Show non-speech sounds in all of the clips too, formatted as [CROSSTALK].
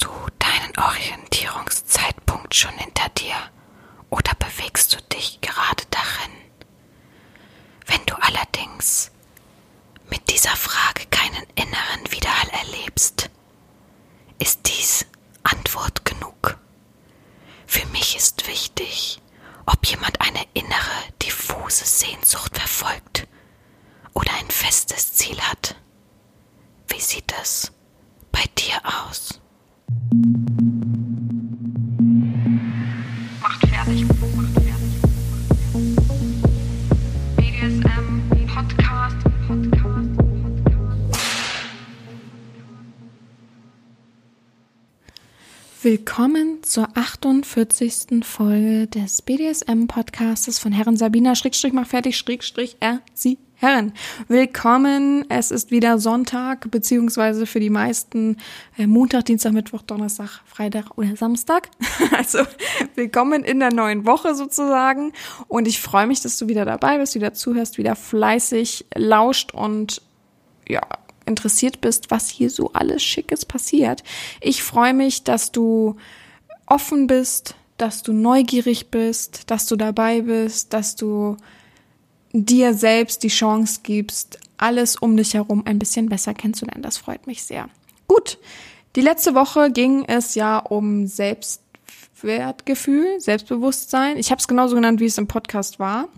Hast du deinen Orientierungszeitpunkt schon hinter dir oder bewegst du dich gerade darin? Wenn du allerdings mit dieser Frage keinen inneren Widerhall erlebst, ist dies Antwort genug. Für mich ist wichtig, ob jemand eine innere, diffuse Sehnsucht verfolgt oder ein festes Ziel hat. Wie sieht es bei dir aus? Willkommen zur 48. Folge des BDSM-Podcastes von Herren Sabina, Schrägstrich, mach fertig, Schrägstrich, er, sie, Herren. Willkommen, es ist wieder Sonntag, beziehungsweise für die meisten äh, Montag, Dienstag, Mittwoch, Donnerstag, Freitag oder Samstag. [LAUGHS] Also willkommen in der neuen Woche sozusagen. Und ich freue mich, dass du wieder dabei bist, wieder zuhörst, wieder fleißig lauscht und ja, interessiert bist, was hier so alles Schickes passiert. Ich freue mich, dass du offen bist, dass du neugierig bist, dass du dabei bist, dass du dir selbst die Chance gibst, alles um dich herum ein bisschen besser kennenzulernen. Das freut mich sehr. Gut, die letzte Woche ging es ja um Selbstwertgefühl, Selbstbewusstsein. Ich habe es genauso genannt, wie es im Podcast war.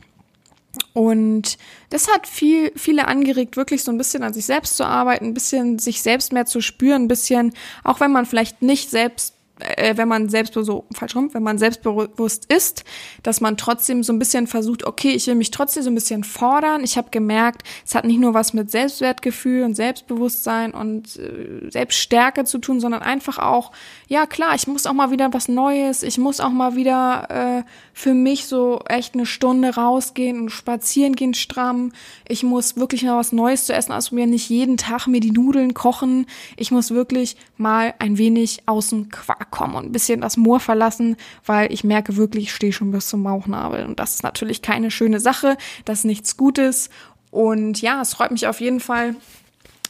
Und das hat viel, viele angeregt, wirklich so ein bisschen an sich selbst zu arbeiten, ein bisschen sich selbst mehr zu spüren, ein bisschen, auch wenn man vielleicht nicht selbst äh, wenn man selbst so falsch rum, wenn man selbstbewusst ist, dass man trotzdem so ein bisschen versucht, okay, ich will mich trotzdem so ein bisschen fordern. Ich habe gemerkt, es hat nicht nur was mit Selbstwertgefühl und Selbstbewusstsein und äh, Selbststärke zu tun, sondern einfach auch, ja klar, ich muss auch mal wieder was Neues, ich muss auch mal wieder äh, für mich so echt eine Stunde rausgehen und spazieren gehen stramm. Ich muss wirklich mal was Neues zu essen ausprobieren, nicht jeden Tag mir die Nudeln kochen. Ich muss wirklich mal ein wenig aus dem Quark kommen und ein bisschen das Moor verlassen, weil ich merke wirklich, ich stehe schon bis zum Bauchnabel. Und das ist natürlich keine schöne Sache, das ist nichts Gutes. Und ja, es freut mich auf jeden Fall,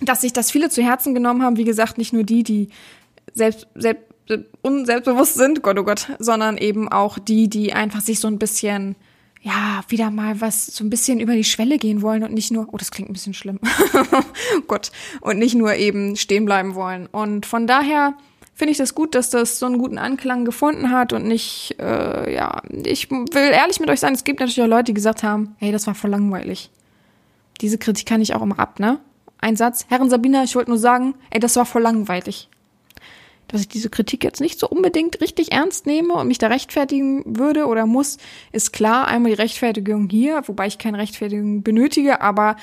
dass sich das viele zu Herzen genommen haben. Wie gesagt, nicht nur die, die selbst, selbst unselbstbewusst sind, Gott oh Gott, sondern eben auch die, die einfach sich so ein bisschen ja, wieder mal was so ein bisschen über die Schwelle gehen wollen und nicht nur, oh, das klingt ein bisschen schlimm. [LAUGHS] Gott, und nicht nur eben stehen bleiben wollen. Und von daher finde ich das gut, dass das so einen guten Anklang gefunden hat und nicht, äh, ja, ich will ehrlich mit euch sein, es gibt natürlich auch Leute, die gesagt haben, hey, das war voll langweilig. Diese Kritik kann ich auch immer ab, ne? Ein Satz, Herren Sabina, ich wollte nur sagen, ey, das war voll langweilig. Dass ich diese Kritik jetzt nicht so unbedingt richtig ernst nehme und mich da rechtfertigen würde oder muss, ist klar. Einmal die Rechtfertigung hier, wobei ich keine Rechtfertigung benötige, aber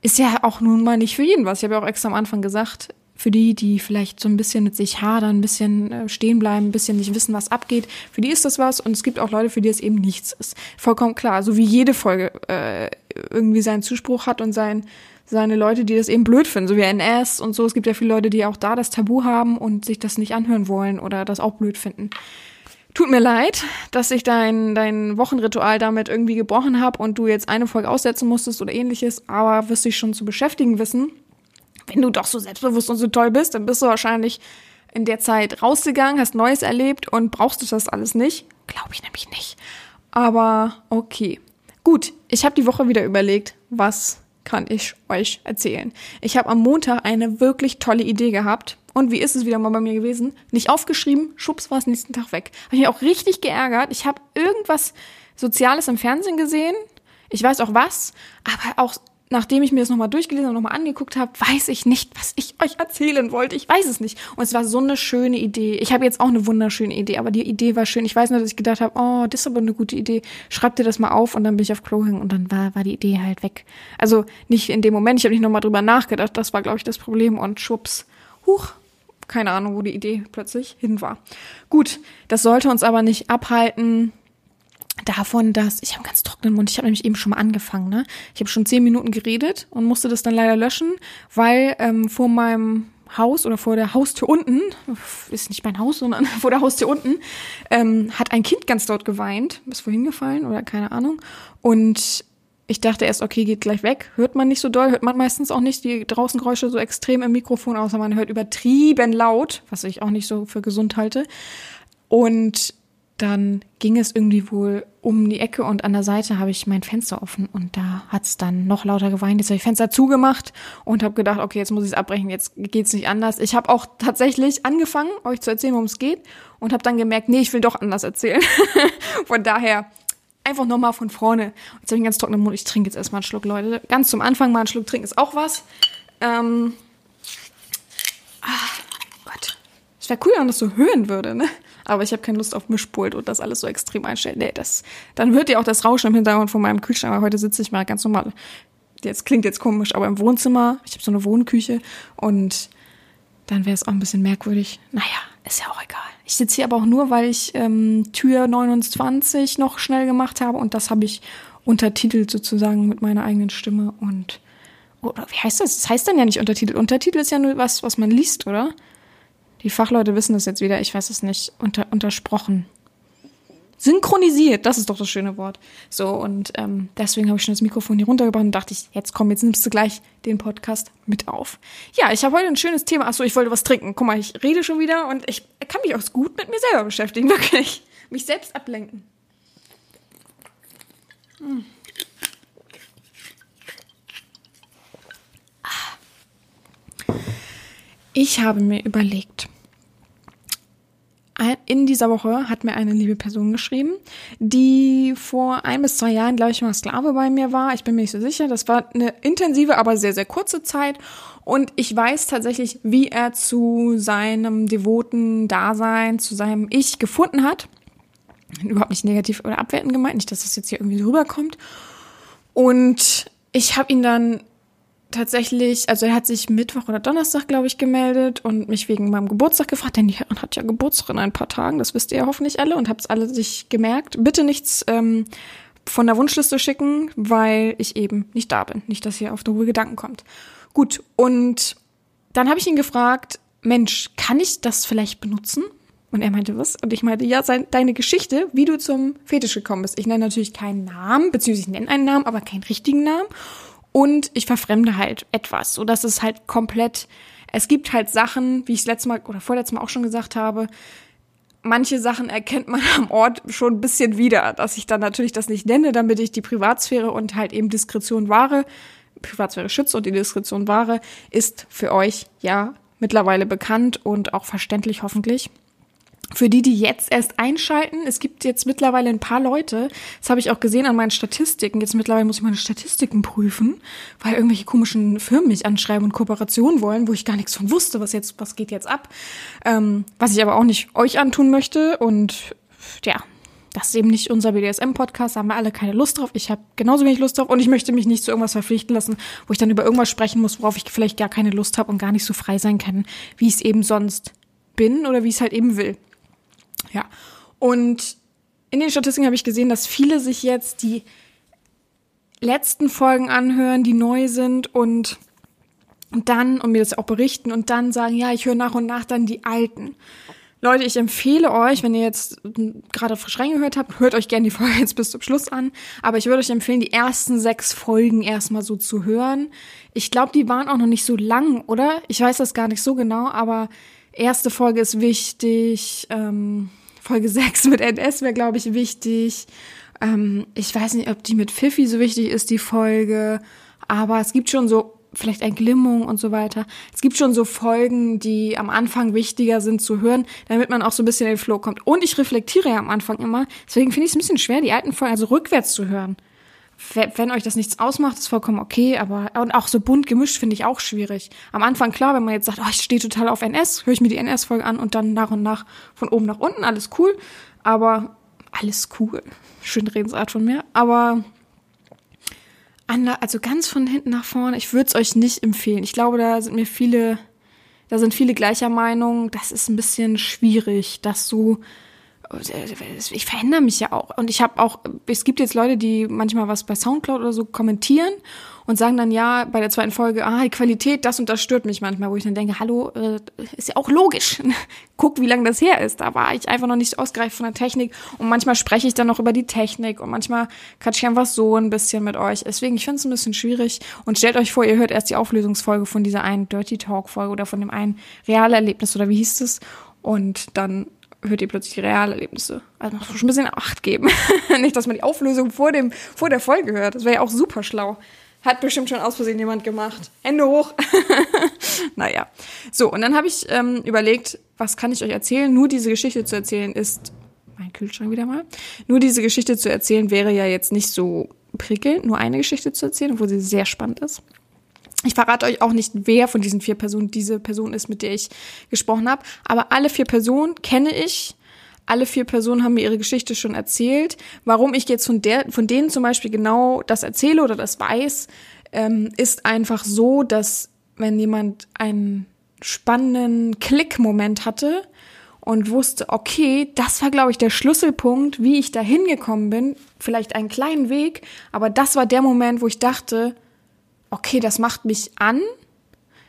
ist ja auch nun mal nicht für jeden was. Ich habe ja auch extra am Anfang gesagt, für die, die vielleicht so ein bisschen mit sich hadern, ein bisschen äh, stehen bleiben, ein bisschen nicht wissen, was abgeht, für die ist das was und es gibt auch Leute, für die es eben nichts ist. Vollkommen klar, so wie jede Folge äh, irgendwie seinen Zuspruch hat und sein, seine Leute, die das eben blöd finden, so wie NS und so. Es gibt ja viele Leute, die auch da das Tabu haben und sich das nicht anhören wollen oder das auch blöd finden. Tut mir leid, dass ich dein, dein Wochenritual damit irgendwie gebrochen habe und du jetzt eine Folge aussetzen musstest oder ähnliches, aber wirst dich schon zu beschäftigen wissen wenn du doch so selbstbewusst und so toll bist, dann bist du wahrscheinlich in der Zeit rausgegangen, hast Neues erlebt und brauchst du das alles nicht? Glaube ich nämlich nicht. Aber okay. Gut, ich habe die Woche wieder überlegt, was kann ich euch erzählen. Ich habe am Montag eine wirklich tolle Idee gehabt. Und wie ist es wieder mal bei mir gewesen? Nicht aufgeschrieben, schubs war es nächsten Tag weg. Habe mich auch richtig geärgert. Ich habe irgendwas Soziales im Fernsehen gesehen. Ich weiß auch was, aber auch nachdem ich mir das nochmal durchgelesen und nochmal angeguckt habe, weiß ich nicht, was ich euch erzählen wollte. Ich weiß es nicht. Und es war so eine schöne Idee. Ich habe jetzt auch eine wunderschöne Idee, aber die Idee war schön. Ich weiß nur, dass ich gedacht habe, oh, das ist aber eine gute Idee. Schreib dir das mal auf und dann bin ich auf Klo gegangen und dann war, war die Idee halt weg. Also nicht in dem Moment, ich habe nicht nochmal drüber nachgedacht. Das war, glaube ich, das Problem. Und schwupps, huch, keine Ahnung, wo die Idee plötzlich hin war. Gut, das sollte uns aber nicht abhalten, davon, dass ich habe ganz trockenen Mund. Ich habe nämlich eben schon mal angefangen. Ne? Ich habe schon zehn Minuten geredet und musste das dann leider löschen, weil ähm, vor meinem Haus oder vor der Haustür unten, ist nicht mein Haus, sondern [LAUGHS] vor der Haustür unten, ähm, hat ein Kind ganz dort geweint, ist vorhin gefallen oder keine Ahnung. Und Ich dachte erst, okay, geht gleich weg. Hört man nicht so doll, hört man meistens auch nicht die draußen Geräusche so extrem im Mikrofon, außer man hört übertrieben laut, was ich auch nicht so für gesund halte. Und dann ging es irgendwie wohl um die Ecke und an der Seite habe ich mein Fenster offen und da hat es dann noch lauter geweint. Jetzt habe ich Fenster zugemacht und habe gedacht, okay, jetzt muss ich es abbrechen, jetzt geht's nicht anders. Ich habe auch tatsächlich angefangen, euch zu erzählen, worum es geht und habe dann gemerkt, nee, ich will doch anders erzählen. [LAUGHS] von daher einfach nochmal von vorne. Jetzt habe ich einen ganz trockenen Mund. Ich trinke jetzt erstmal einen Schluck, Leute. Ganz zum Anfang mal einen Schluck trinken ist auch was. Ähm, ah, Gott. Es wäre cool, wenn man das so hören würde, ne? Aber ich habe keine Lust auf Mischpult und das alles so extrem einstellen. Nee, das, dann hört ihr auch das Rauschen im Hintergrund von meinem Kühlschrank. Aber heute sitze ich mal ganz normal. Jetzt klingt jetzt komisch, aber im Wohnzimmer. Ich habe so eine Wohnküche und dann wäre es auch ein bisschen merkwürdig. Naja, ist ja auch egal. Ich sitze hier aber auch nur, weil ich ähm, Tür 29 noch schnell gemacht habe und das habe ich untertitelt sozusagen mit meiner eigenen Stimme und oder wie heißt das? Das heißt dann ja nicht Untertitel. Untertitel ist ja nur was, was man liest, oder? Die Fachleute wissen das jetzt wieder, ich weiß es nicht. Unter, untersprochen. Synchronisiert, das ist doch das schöne Wort. So, und ähm, deswegen habe ich schon das Mikrofon hier runtergebracht und dachte ich, jetzt komm, jetzt nimmst du gleich den Podcast mit auf. Ja, ich habe heute ein schönes Thema. Achso, ich wollte was trinken. Guck mal, ich rede schon wieder und ich kann mich auch gut mit mir selber beschäftigen, [LAUGHS] wirklich. Mich selbst ablenken. Hm. Ah. Ich habe mir überlegt, in dieser Woche hat mir eine liebe Person geschrieben, die vor ein bis zwei Jahren, glaube ich, mal Sklave bei mir war. Ich bin mir nicht so sicher. Das war eine intensive, aber sehr, sehr kurze Zeit. Und ich weiß tatsächlich, wie er zu seinem devoten Dasein, zu seinem Ich gefunden hat. Überhaupt nicht negativ oder abwertend gemeint, nicht, dass das jetzt hier irgendwie so rüberkommt. Und ich habe ihn dann tatsächlich, also er hat sich Mittwoch oder Donnerstag, glaube ich, gemeldet und mich wegen meinem Geburtstag gefragt, denn die Herren hat ja Geburtstag in ein paar Tagen, das wisst ihr ja hoffentlich alle und habt's alle sich gemerkt. Bitte nichts ähm, von der Wunschliste schicken, weil ich eben nicht da bin. Nicht, dass ihr auf dumme Gedanken kommt. Gut, und dann habe ich ihn gefragt, Mensch, kann ich das vielleicht benutzen? Und er meinte, was? Und ich meinte, ja, sein, deine Geschichte, wie du zum Fetisch gekommen bist. Ich nenne natürlich keinen Namen, beziehungsweise ich nenne einen Namen, aber keinen richtigen Namen. Und ich verfremde halt etwas, so dass es halt komplett, es gibt halt Sachen, wie ich letztes Mal oder vorletztes Mal auch schon gesagt habe, manche Sachen erkennt man am Ort schon ein bisschen wieder, dass ich dann natürlich das nicht nenne, damit ich die Privatsphäre und halt eben Diskretion wahre, Privatsphäre schütze und die Diskretion wahre, ist für euch ja mittlerweile bekannt und auch verständlich hoffentlich. Für die, die jetzt erst einschalten, es gibt jetzt mittlerweile ein paar Leute, das habe ich auch gesehen an meinen Statistiken, jetzt mittlerweile muss ich meine Statistiken prüfen, weil irgendwelche komischen Firmen mich anschreiben und Kooperationen wollen, wo ich gar nichts von wusste, was jetzt, was geht jetzt ab. Ähm, was ich aber auch nicht euch antun möchte und ja, das ist eben nicht unser BDSM-Podcast, da haben wir alle keine Lust drauf. Ich habe genauso wenig Lust drauf und ich möchte mich nicht zu irgendwas verpflichten lassen, wo ich dann über irgendwas sprechen muss, worauf ich vielleicht gar keine Lust habe und gar nicht so frei sein kann, wie ich es eben sonst bin oder wie ich es halt eben will. Ja. Und in den Statistiken habe ich gesehen, dass viele sich jetzt die letzten Folgen anhören, die neu sind und dann und mir das auch berichten und dann sagen, ja, ich höre nach und nach dann die alten. Leute, ich empfehle euch, wenn ihr jetzt gerade frisch reingehört habt, hört euch gerne die Folge jetzt bis zum Schluss an. Aber ich würde euch empfehlen, die ersten sechs Folgen erstmal so zu hören. Ich glaube, die waren auch noch nicht so lang, oder? Ich weiß das gar nicht so genau, aber erste Folge ist wichtig. Ähm, Folge [LAUGHS] 6 mit NS wäre, glaube ich, wichtig. Ähm, ich weiß nicht, ob die mit Fifi so wichtig ist, die Folge. Aber es gibt schon so vielleicht Entglimmung und so weiter. Es gibt schon so Folgen, die am Anfang wichtiger sind zu hören, damit man auch so ein bisschen in den Flow kommt. Und ich reflektiere ja am Anfang immer. Deswegen finde ich es ein bisschen schwer, die alten Folgen also rückwärts zu hören wenn euch das nichts ausmacht, ist vollkommen okay, aber und auch so bunt gemischt finde ich auch schwierig. Am Anfang klar, wenn man jetzt sagt, oh, ich stehe total auf NS, höre ich mir die NS-Folge an und dann nach und nach von oben nach unten, alles cool, aber alles cool. Schön Redensart von mir, aber also ganz von hinten nach vorne, ich würde es euch nicht empfehlen. Ich glaube, da sind mir viele, da sind viele gleicher Meinung. Das ist ein bisschen schwierig, das so ich verändere mich ja auch. Und ich habe auch, es gibt jetzt Leute, die manchmal was bei Soundcloud oder so kommentieren und sagen dann ja bei der zweiten Folge, ah, die Qualität, das und das stört mich manchmal, wo ich dann denke, hallo, äh, ist ja auch logisch. [LAUGHS] Guck, wie lange das her ist. Da war ich einfach noch nicht ausgereift von der Technik. Und manchmal spreche ich dann noch über die Technik und manchmal quatsche ich einfach so ein bisschen mit euch. Deswegen, ich finde es ein bisschen schwierig. Und stellt euch vor, ihr hört erst die Auflösungsfolge von dieser einen Dirty Talk-Folge oder von dem einen Realerlebnis oder wie hieß es? Und dann hört ihr plötzlich Realerlebnisse. Also muss man schon ein bisschen Acht geben. [LAUGHS] Nicht, dass man die Auflösung vor, dem, vor der Folge hört. Das wäre ja auch super schlau. Hat bestimmt schon aus Versehen jemand gemacht. Hände hoch. [LAUGHS] naja. So, und dann habe ich ähm, überlegt, was kann ich euch erzählen? Nur diese Geschichte zu erzählen ist. Mein Kühlschrank wieder mal. Nur diese Geschichte zu erzählen wäre ja jetzt nicht so prickelnd, nur eine Geschichte zu erzählen, obwohl sie sehr spannend ist. Ich verrate euch auch nicht, wer von diesen vier Personen diese Person ist, mit der ich gesprochen habe. Aber alle vier Personen kenne ich. Alle vier Personen haben mir ihre Geschichte schon erzählt. Warum ich jetzt von, der, von denen zum Beispiel genau das erzähle oder das weiß, ähm, ist einfach so, dass wenn jemand einen spannenden Klickmoment hatte und wusste, okay, das war, glaube ich, der Schlüsselpunkt, wie ich da hingekommen bin, vielleicht einen kleinen Weg, aber das war der Moment, wo ich dachte, okay, das macht mich an,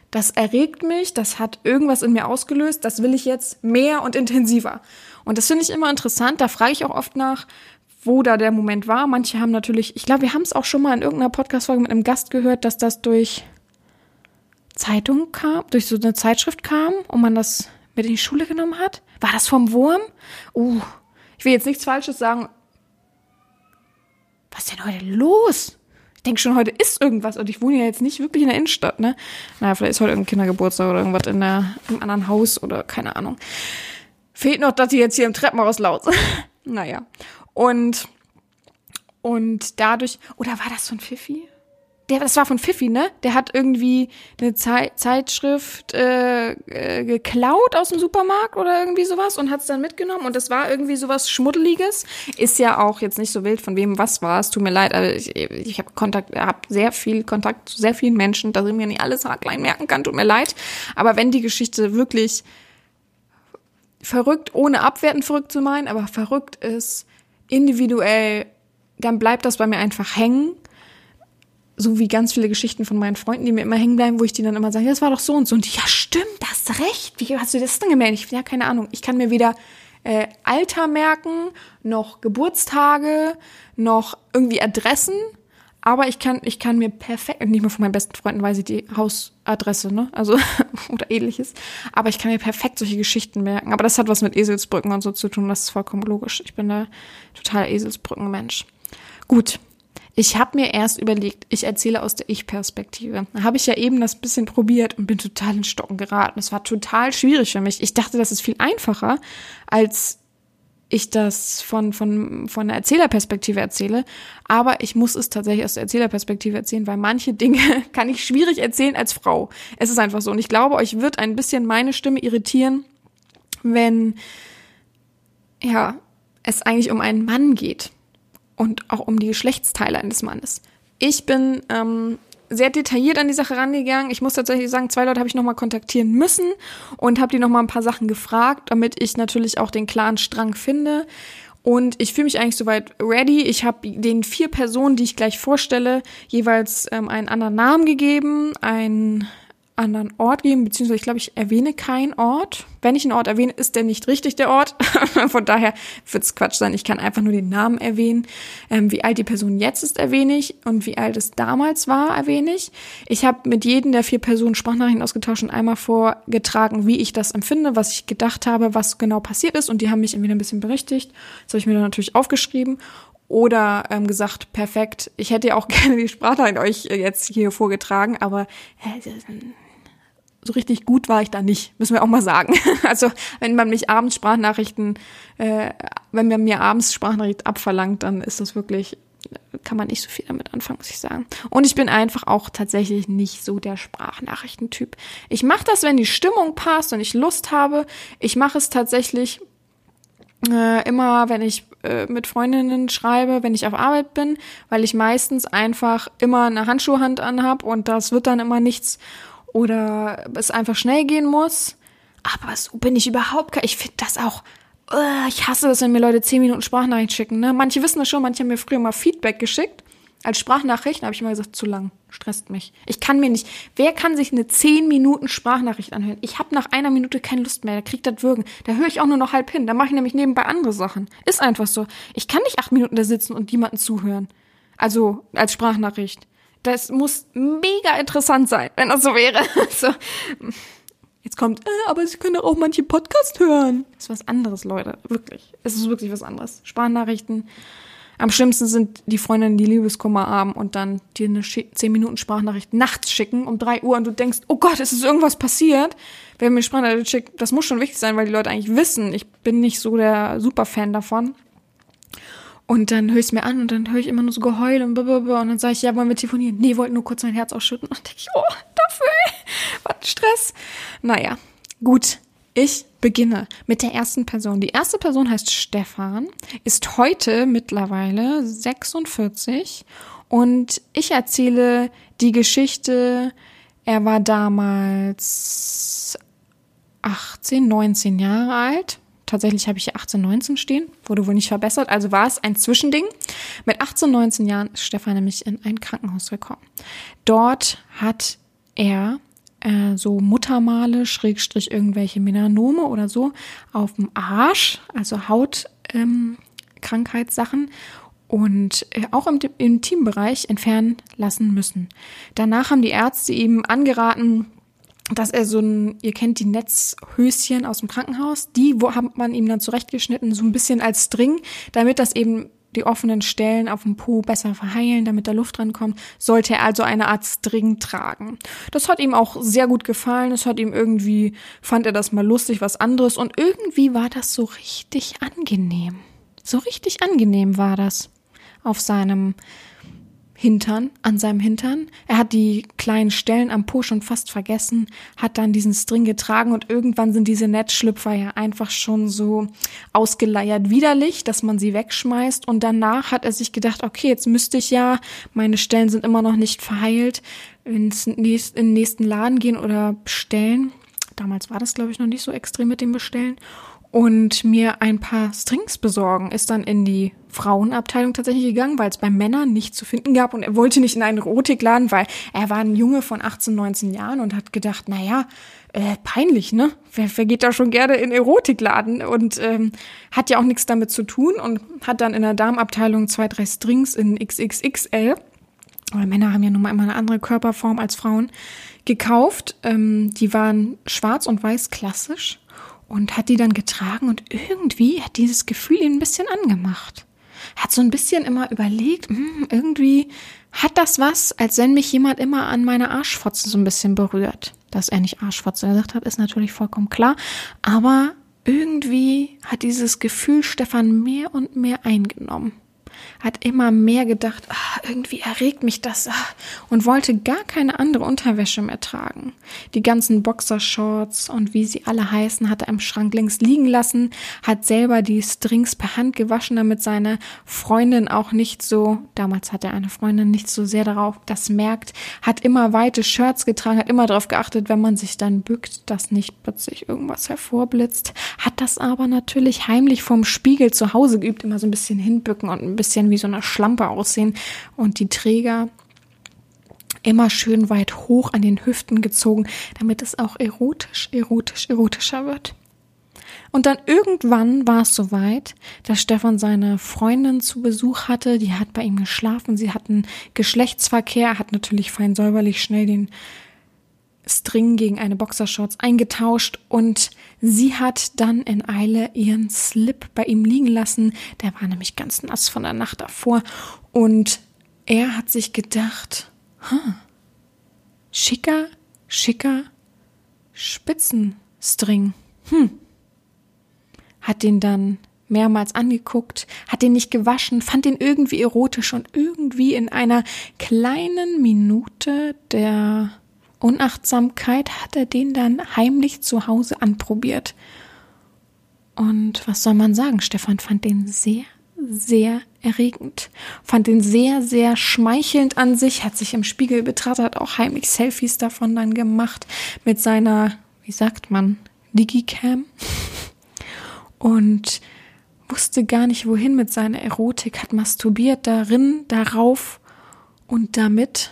das erregt mich, das hat irgendwas in mir ausgelöst, das will ich jetzt mehr und intensiver. Und das finde ich immer interessant, da frage ich auch oft nach, wo da der Moment war. Manche haben natürlich, ich glaube, wir haben es auch schon mal in irgendeiner Podcast-Folge mit einem Gast gehört, dass das durch Zeitung kam, durch so eine Zeitschrift kam und man das mit in die Schule genommen hat. War das vom Wurm? Uh, ich will jetzt nichts Falsches sagen. Was ist denn heute los? Denke schon, heute ist irgendwas und ich wohne ja jetzt nicht wirklich in der Innenstadt, ne? Naja, vielleicht ist heute irgendein Kindergeburtstag oder irgendwas in der, im anderen Haus oder keine Ahnung. Fehlt noch, dass die jetzt hier im Treppenhaus laut sind. [LAUGHS] naja. Und, und dadurch, oder war das von Fifi? Der, das war von Fifi, ne? Der hat irgendwie eine Zei Zeitschrift äh, äh, geklaut aus dem Supermarkt oder irgendwie sowas und hat es dann mitgenommen und das war irgendwie sowas Schmuddeliges. Ist ja auch jetzt nicht so wild, von wem was war. Es tut mir leid, also ich, ich habe Kontakt, habe sehr viel Kontakt zu sehr vielen Menschen, dass ich mir nicht alles klein merken kann, tut mir leid. Aber wenn die Geschichte wirklich verrückt, ohne abwertend verrückt zu meinen, aber verrückt ist, individuell, dann bleibt das bei mir einfach hängen so wie ganz viele Geschichten von meinen Freunden, die mir immer hängen bleiben, wo ich die dann immer sage, das war doch so und so. Und die, ja, stimmt, hast recht. Wie hast du das denn gemeldet? Ich, ja, keine Ahnung. Ich kann mir weder äh, Alter merken, noch Geburtstage, noch irgendwie Adressen. Aber ich kann, ich kann mir perfekt, nicht mehr von meinen besten Freunden weiß ich die Hausadresse, ne? Also, [LAUGHS] oder ähnliches. Aber ich kann mir perfekt solche Geschichten merken. Aber das hat was mit Eselsbrücken und so zu tun. Das ist vollkommen logisch. Ich bin da total Eselsbrückenmensch. Gut, ich habe mir erst überlegt, ich erzähle aus der Ich-Perspektive. Da habe ich ja eben das bisschen probiert und bin total in Stocken geraten. Es war total schwierig für mich. Ich dachte, das ist viel einfacher, als ich das von, von, von der Erzählerperspektive erzähle. Aber ich muss es tatsächlich aus der Erzählerperspektive erzählen, weil manche Dinge [LAUGHS] kann ich schwierig erzählen als Frau. Es ist einfach so. Und ich glaube, euch wird ein bisschen meine Stimme irritieren, wenn, ja, es eigentlich um einen Mann geht und auch um die Geschlechtsteile eines Mannes. Ich bin ähm, sehr detailliert an die Sache rangegangen. Ich muss tatsächlich sagen, zwei Leute habe ich nochmal kontaktieren müssen und habe die nochmal ein paar Sachen gefragt, damit ich natürlich auch den klaren Strang finde. Und ich fühle mich eigentlich soweit ready. Ich habe den vier Personen, die ich gleich vorstelle, jeweils ähm, einen anderen Namen gegeben, ein anderen Ort geben, beziehungsweise ich glaube, ich erwähne keinen Ort. Wenn ich einen Ort erwähne, ist der nicht richtig der Ort. [LAUGHS] Von daher wird es Quatsch sein. Ich kann einfach nur den Namen erwähnen. Ähm, wie alt die Person jetzt ist, erwähne ich. Und wie alt es damals war, erwähne ich. Ich habe mit jedem der vier Personen Sprachnachrichten ausgetauscht und einmal vorgetragen, wie ich das empfinde, was ich gedacht habe, was genau passiert ist. Und die haben mich entweder ein bisschen berichtigt. Das habe ich mir dann natürlich aufgeschrieben oder ähm, gesagt, perfekt, ich hätte ja auch [LAUGHS] gerne die Sprachnachricht euch jetzt hier vorgetragen, aber äh, so richtig gut war ich da nicht, müssen wir auch mal sagen. [LAUGHS] Also wenn man mich abends Sprachnachrichten, äh, wenn man mir abends Sprachnachricht abverlangt, dann ist das wirklich, kann man nicht so viel damit anfangen, muss ich sagen. Und ich bin einfach auch tatsächlich nicht so der Sprachnachrichtentyp. Ich mache das, wenn die Stimmung passt und ich Lust habe. Ich mache es tatsächlich äh, immer, wenn ich äh, mit Freundinnen schreibe, wenn ich auf Arbeit bin, weil ich meistens einfach immer eine Handschuhhand anhab und das wird dann immer nichts oder es einfach schnell gehen muss. Aber so bin ich überhaupt ich finde das auch, äh, ich hasse das, wenn mir Leute 10 Minuten Sprachnachricht schicken. Ne? Manche wissen das schon, manche haben mir früher mal Feedback geschickt. Als Sprachnachricht habe ich immer gesagt, zu lang, stresst mich. Ich kann mir nicht. Wer kann sich eine 10 Minuten Sprachnachricht anhören? Ich habe nach einer Minute keine Lust mehr, da kriegt das Würgen. Da höre ich auch nur noch halb hin. Da mache ich nämlich nebenbei andere Sachen. Ist einfach so. Ich kann nicht acht Minuten da sitzen und jemanden zuhören. Also als Sprachnachricht. Das muss mega interessant sein, wenn das so wäre. [LAUGHS] so. Jetzt kommt, äh, aber Sie können doch auch manche Podcast hören. Das ist was anderes, Leute. Wirklich. Es ist wirklich was anderes. Sprachnachrichten. Am schlimmsten sind die Freundinnen, die Liebeskummer haben und dann dir eine 10 Minuten Sprachnachricht nachts schicken um 3 Uhr und du denkst, oh Gott, es ist irgendwas passiert. Wer mir Sprachnachricht schickt, das muss schon wichtig sein, weil die Leute eigentlich wissen, ich bin nicht so der Superfan davon. Und dann höre ich es mir an und dann höre ich immer nur so Geheul und blablabla. Und dann sage ich, ja, wollen wir telefonieren? Nee, wollten nur kurz mein Herz ausschütten. Und denke ich, oh, dafür, was ein Stress. Naja, gut. Ich beginne mit der ersten Person. Die erste Person heißt Stefan, ist heute mittlerweile 46 und ich erzähle die Geschichte, er war damals 18, 19 Jahre alt Tatsächlich habe ich hier 18, 19 stehen, wurde wohl nicht verbessert. Also war es ein Zwischending. Mit 18, 19 Jahren ist Stefan nämlich in ein Krankenhaus gekommen. Dort hat er äh, so Muttermale, Schrägstrich irgendwelche Melanome oder so auf dem Arsch, also Hautkrankheitssachen. Ähm, und äh, auch im Intimbereich entfernen lassen müssen. Danach haben die Ärzte ihm angeraten, dass er so ein, ihr kennt die Netzhöschen aus dem Krankenhaus, die wo hat man ihm dann zurechtgeschnitten, so ein bisschen als String, damit das eben die offenen Stellen auf dem Po besser verheilen, damit da Luft rankommt, sollte er also eine Art String tragen. Das hat ihm auch sehr gut gefallen, es hat ihm irgendwie, fand er das mal lustig, was anderes und irgendwie war das so richtig angenehm. So richtig angenehm war das auf seinem Hintern, an seinem Hintern. Er hat die kleinen Stellen am Po schon fast vergessen, hat dann diesen String getragen und irgendwann sind diese Netzschlüpfer ja einfach schon so ausgeleiert widerlich, dass man sie wegschmeißt und danach hat er sich gedacht, okay, jetzt müsste ich ja, meine Stellen sind immer noch nicht verheilt, ins nächst, in den nächsten Laden gehen oder bestellen. Damals war das, glaube ich, noch nicht so extrem mit dem Bestellen und mir ein paar Strings besorgen. Ist dann in die Frauenabteilung tatsächlich gegangen, weil es bei Männern nicht zu finden gab und er wollte nicht in einen Erotikladen, weil er war ein Junge von 18, 19 Jahren und hat gedacht, naja, äh, peinlich, ne? Wer, wer geht da schon gerne in Erotikladen und ähm, hat ja auch nichts damit zu tun und hat dann in der Damenabteilung zwei, drei Strings in XXXL, weil Männer haben ja nun mal immer eine andere Körperform als Frauen, gekauft. Ähm, die waren schwarz und weiß klassisch und hat die dann getragen und irgendwie hat dieses Gefühl ihn ein bisschen angemacht. Hat so ein bisschen immer überlegt, hm, irgendwie hat das was, als wenn mich jemand immer an meine Arschfotze so ein bisschen berührt. Dass er nicht Arschfotze gesagt hat, ist natürlich vollkommen klar, aber irgendwie hat dieses Gefühl Stefan mehr und mehr eingenommen hat immer mehr gedacht, ah, irgendwie erregt mich das ah, und wollte gar keine andere Unterwäsche mehr tragen. Die ganzen Boxershorts und wie sie alle heißen, hat er im Schrank links liegen lassen, hat selber die Strings per Hand gewaschen, damit seine Freundin auch nicht so, damals hat er eine Freundin nicht so sehr darauf das merkt, hat immer weite Shirts getragen, hat immer darauf geachtet, wenn man sich dann bückt, dass nicht plötzlich irgendwas hervorblitzt, hat das aber natürlich heimlich vom Spiegel zu Hause geübt, immer so ein bisschen hinbücken und ein bisschen bisschen wie so eine Schlampe aussehen und die Träger immer schön weit hoch an den Hüften gezogen, damit es auch erotisch, erotisch, erotischer wird. Und dann irgendwann war es soweit, dass Stefan seine Freundin zu Besuch hatte, die hat bei ihm geschlafen, sie hatten Geschlechtsverkehr, hat natürlich fein säuberlich schnell den String gegen eine Boxershorts eingetauscht und sie hat dann in Eile ihren Slip bei ihm liegen lassen. Der war nämlich ganz nass von der Nacht davor und er hat sich gedacht, huh, schicker, schicker Spitzenstring. Hm. Hat den dann mehrmals angeguckt, hat den nicht gewaschen, fand den irgendwie erotisch und irgendwie in einer kleinen Minute der Unachtsamkeit hat er den dann heimlich zu Hause anprobiert. Und was soll man sagen? Stefan fand den sehr, sehr erregend. Fand den sehr, sehr schmeichelnd an sich, hat sich im Spiegel betrachtet, hat auch heimlich Selfies davon dann gemacht mit seiner, wie sagt man, Digicam. [LAUGHS] und wusste gar nicht wohin mit seiner Erotik, hat masturbiert darin, darauf und damit.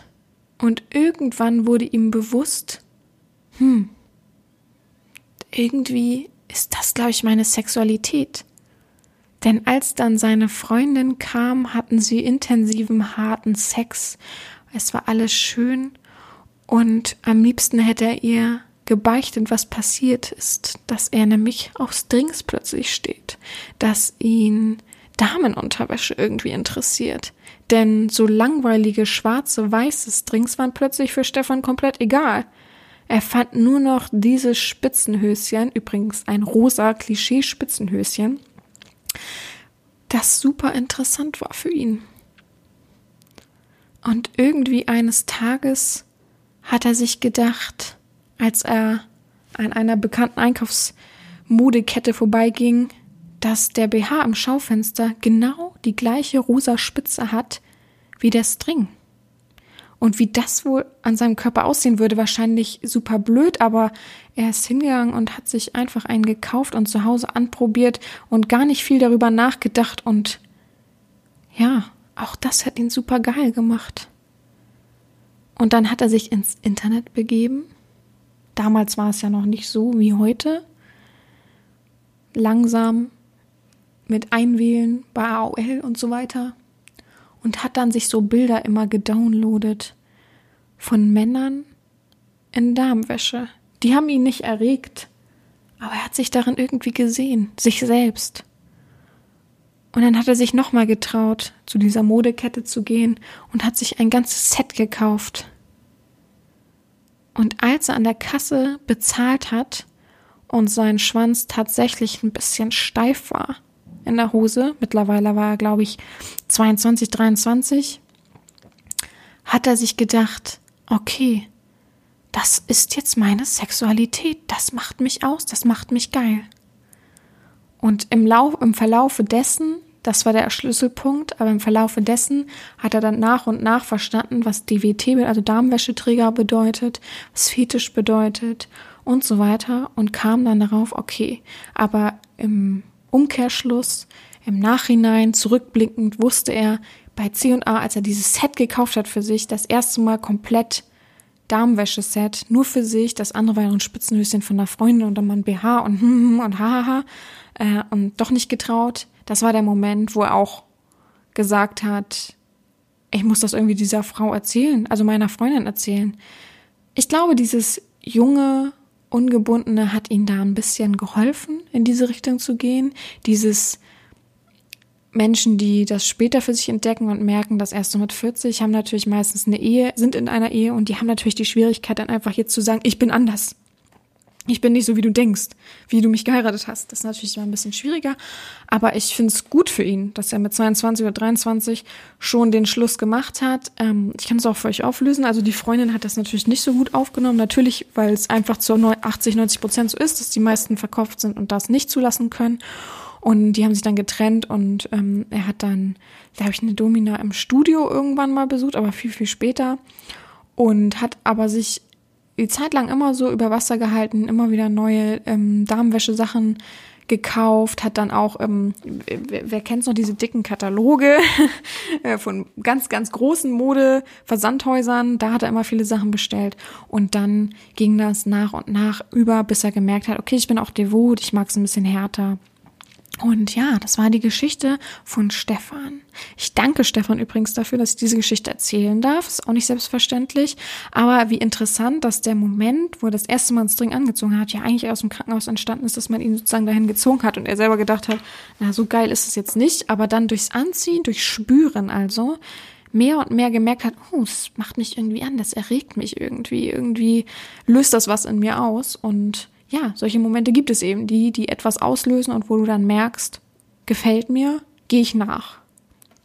Und irgendwann wurde ihm bewusst, hm, irgendwie ist das, glaube ich, meine Sexualität. Denn als dann seine Freundin kam, hatten sie intensiven, harten Sex. Es war alles schön und am liebsten hätte er ihr gebeichtet, was passiert ist, dass er nämlich auf Strings plötzlich steht, dass ihn Damenunterwäsche irgendwie interessiert. Denn so langweilige schwarze, weiße Strings waren plötzlich für Stefan komplett egal. Er fand nur noch dieses Spitzenhöschen, übrigens ein rosa Klischee-Spitzenhöschen, das super interessant war für ihn. Und irgendwie eines Tages hat er sich gedacht, als er an einer bekannten Einkaufsmodekette vorbeiging, dass der BH im Schaufenster genau die gleiche rosa Spitze hat wie der String. Und wie das wohl an seinem Körper aussehen würde, wahrscheinlich super blöd, aber er ist hingegangen und hat sich einfach einen gekauft und zu Hause anprobiert und gar nicht viel darüber nachgedacht und ja, auch das hat ihn super geil gemacht. Und dann hat er sich ins Internet begeben. Damals war es ja noch nicht so wie heute. Langsam mit Einwählen bei AOL und so weiter und hat dann sich so Bilder immer gedownloadet von Männern in Damenwäsche. Die haben ihn nicht erregt, aber er hat sich darin irgendwie gesehen, sich selbst. Und dann hat er sich nochmal getraut, zu dieser Modekette zu gehen und hat sich ein ganzes Set gekauft. Und als er an der Kasse bezahlt hat und sein Schwanz tatsächlich ein bisschen steif war, in der Hose. Mittlerweile war er, glaube ich, 22, 23. Hat er sich gedacht, okay, das ist jetzt meine Sexualität. Das macht mich aus, das macht mich geil. Und im, Lauf, im Verlaufe dessen, das war der Schlüsselpunkt, aber im Verlaufe dessen hat er dann nach und nach verstanden, was DWT, also Darmwäscheträger bedeutet, was Fetisch bedeutet und so weiter und kam dann darauf, okay, aber im Umkehrschluss, im Nachhinein, zurückblickend, wusste er bei C&A, als er dieses Set gekauft hat für sich, das erste Mal komplett Darmwäscheset, nur für sich. Das andere war ein Spitzenhöschen von einer Freundin und dann mal ein BH und hm, hm, hm und hahaha äh, und doch nicht getraut. Das war der Moment, wo er auch gesagt hat, ich muss das irgendwie dieser Frau erzählen, also meiner Freundin erzählen. Ich glaube, dieses junge, Ungebundene hat ihnen da ein bisschen geholfen, in diese Richtung zu gehen. Dieses Menschen, die das später für sich entdecken und merken, dass erst so mit 40 haben natürlich meistens eine Ehe, sind in einer Ehe und die haben natürlich die Schwierigkeit dann einfach jetzt zu sagen, ich bin anders ich bin nicht so, wie du denkst, wie du mich geheiratet hast. Das ist natürlich mal ein bisschen schwieriger, aber ich finde es gut für ihn, dass er mit 22 oder 23 schon den Schluss gemacht hat. Ähm, ich kann es auch für euch auflösen. Also die Freundin hat das natürlich nicht so gut aufgenommen. Natürlich, weil es einfach zu 80, 90 Prozent so ist, dass die meisten verkauft sind und das nicht zulassen können. Und die haben sich dann getrennt und ähm, er hat dann, glaube ich, eine Domina im Studio irgendwann mal besucht, aber viel, viel später. Und hat aber sich die Zeit lang immer so über Wasser gehalten, immer wieder neue ähm, Damenwäsche-Sachen gekauft, hat dann auch, ähm, wer, wer kennt noch diese dicken Kataloge [LAUGHS] äh, von ganz, ganz großen Mode-Versandhäusern, da hat er immer viele Sachen bestellt. Und dann ging das nach und nach über, bis er gemerkt hat, okay, ich bin auch devot, ich mag es ein bisschen härter und ja, das war die Geschichte von Stefan. Ich danke Stefan übrigens dafür, dass ich diese Geschichte erzählen darf. Ist auch nicht selbstverständlich. Aber wie interessant, dass der Moment, wo er das erste Mal einen String angezogen hat, ja eigentlich aus dem Krankenhaus entstanden ist, dass man ihn sozusagen dahin gezogen hat und er selber gedacht hat, na, so geil ist es jetzt nicht. Aber dann durchs Anziehen, durch Spüren also, mehr und mehr gemerkt hat, oh, das macht mich irgendwie an, das erregt mich irgendwie, irgendwie löst das was in mir aus und ja, solche Momente gibt es eben, die, die etwas auslösen und wo du dann merkst, gefällt mir, gehe ich nach.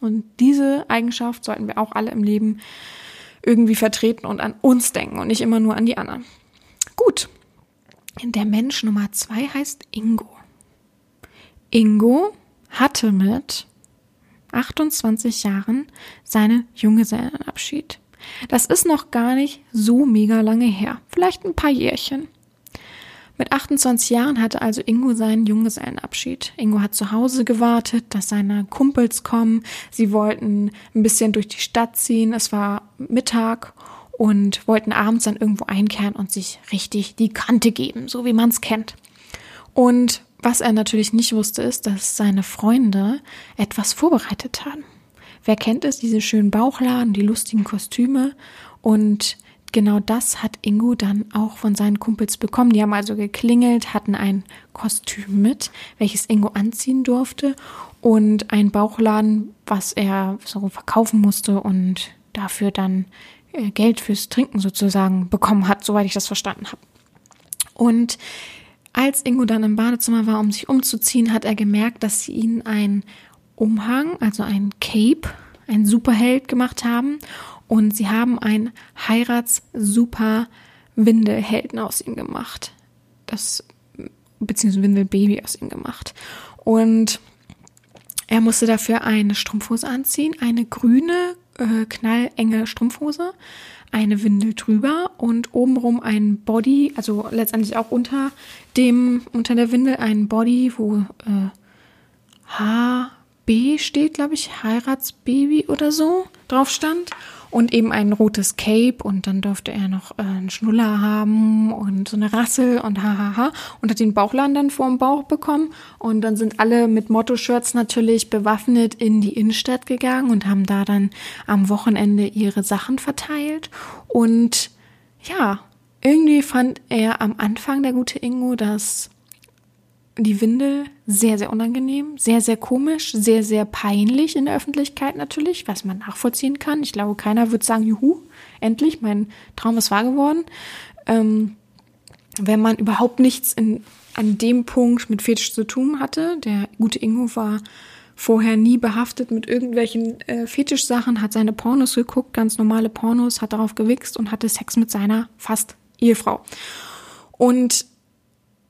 Und diese Eigenschaft sollten wir auch alle im Leben irgendwie vertreten und an uns denken und nicht immer nur an die anderen. Gut. Der Mensch Nummer zwei heißt Ingo. Ingo hatte mit 28 Jahren seinen Junggesellenabschied. Das ist noch gar nicht so mega lange her. Vielleicht ein paar Jährchen. Mit 28 Jahren hatte also Ingo seinen Junggesellenabschied. Ingo hat zu Hause gewartet, dass seine Kumpels kommen. Sie wollten ein bisschen durch die Stadt ziehen. Es war Mittag und wollten abends dann irgendwo einkehren und sich richtig die Kante geben, so wie man es kennt. Und was er natürlich nicht wusste, ist, dass seine Freunde etwas vorbereitet haben. Wer kennt es, diese schönen Bauchladen, die lustigen Kostüme und genau das hat Ingo dann auch von seinen Kumpels bekommen. Die haben also geklingelt, hatten ein Kostüm mit, welches Ingo anziehen durfte und ein Bauchladen, was er so verkaufen musste und dafür dann äh, Geld fürs Trinken sozusagen bekommen hat, soweit ich das verstanden habe. Und als Ingo dann im Badezimmer war, um sich umzuziehen, hat er gemerkt, dass sie ihn ein Umhang, also ein Cape, ein Superheld gemacht haben und sie haben ein Heirats-Super-Windelhelden aus ihm gemacht. Das, beziehungsweise Windelbaby aus ihm gemacht. Und er musste dafür eine Strumpfhose anziehen, eine grüne, äh, knallenge Strumpfhose, eine Windel drüber und obenrum ein Body, also letztendlich auch unter dem, unter der Windel ein Body, wo äh, HB steht, glaube ich, Heiratsbaby oder so drauf stand und eben ein rotes Cape und dann durfte er noch äh, einen Schnuller haben und so eine Rassel und hahaha und hat den Bauchladen dann vor dem Bauch bekommen. Und dann sind alle mit Motto-Shirts natürlich bewaffnet in die Innenstadt gegangen und haben da dann am Wochenende ihre Sachen verteilt. Und ja, irgendwie fand er am Anfang der gute Ingo, dass die Windel sehr, sehr unangenehm, sehr, sehr komisch, sehr, sehr peinlich in der Öffentlichkeit natürlich, was man nachvollziehen kann. Ich glaube, keiner wird sagen, juhu, endlich, mein Traum ist wahr geworden. Ähm, wenn man überhaupt nichts in, an dem Punkt mit Fetisch zu tun hatte, der gute Ingo war vorher nie behaftet mit irgendwelchen äh, Fetischsachen, hat seine Pornos geguckt, ganz normale Pornos, hat darauf gewichst und hatte Sex mit seiner fast Ehefrau. Und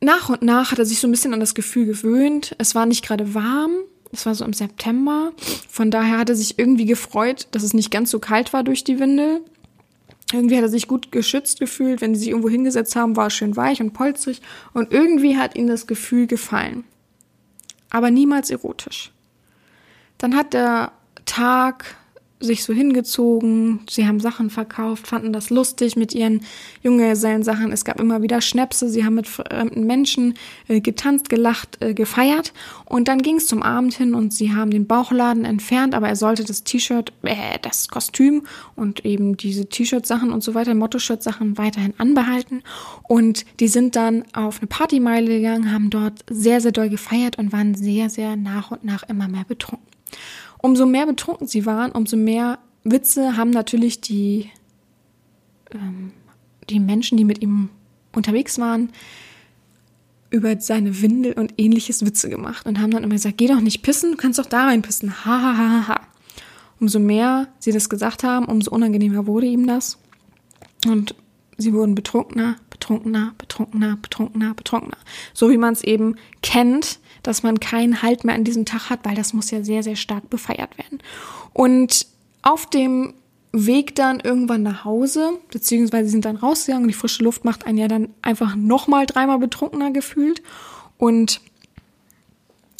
nach und nach hat er sich so ein bisschen an das Gefühl gewöhnt. Es war nicht gerade warm. Es war so im September. Von daher hat er sich irgendwie gefreut, dass es nicht ganz so kalt war durch die Windel. Irgendwie hat er sich gut geschützt gefühlt. Wenn sie sich irgendwo hingesetzt haben, war es schön weich und polstrig. Und irgendwie hat ihm das Gefühl gefallen. Aber niemals erotisch. Dann hat der Tag sich so hingezogen, sie haben Sachen verkauft, fanden das lustig mit ihren Junggesellensachen. Es gab immer wieder Schnäpse, sie haben mit fremden Menschen äh, getanzt, gelacht, äh, gefeiert. Und dann ging es zum Abend hin und sie haben den Bauchladen entfernt, aber er sollte das T-Shirt, äh, das Kostüm und eben diese T-Shirt-Sachen und so weiter, Motto-Shirt-Sachen weiterhin anbehalten. Und die sind dann auf eine Partymeile gegangen, haben dort sehr, sehr doll gefeiert und waren sehr, sehr nach und nach immer mehr betrunken. Umso mehr betrunken sie waren, umso mehr Witze haben natürlich die, ähm, die Menschen, die mit ihm unterwegs waren, über seine Windel und ähnliches Witze gemacht und haben dann immer gesagt, geh doch nicht pissen, du kannst doch da rein pissen. Ha, ha, ha, ha. Umso mehr sie das gesagt haben, umso unangenehmer wurde ihm das. Und sie wurden betrunkener, betrunkener, betrunkener, betrunkener, betrunkener. So wie man es eben kennt, dass man keinen Halt mehr an diesem Tag hat, weil das muss ja sehr, sehr stark befeiert werden. Und auf dem Weg dann irgendwann nach Hause, beziehungsweise sind dann rausgegangen die frische Luft macht einen ja dann einfach nochmal dreimal betrunkener gefühlt. Und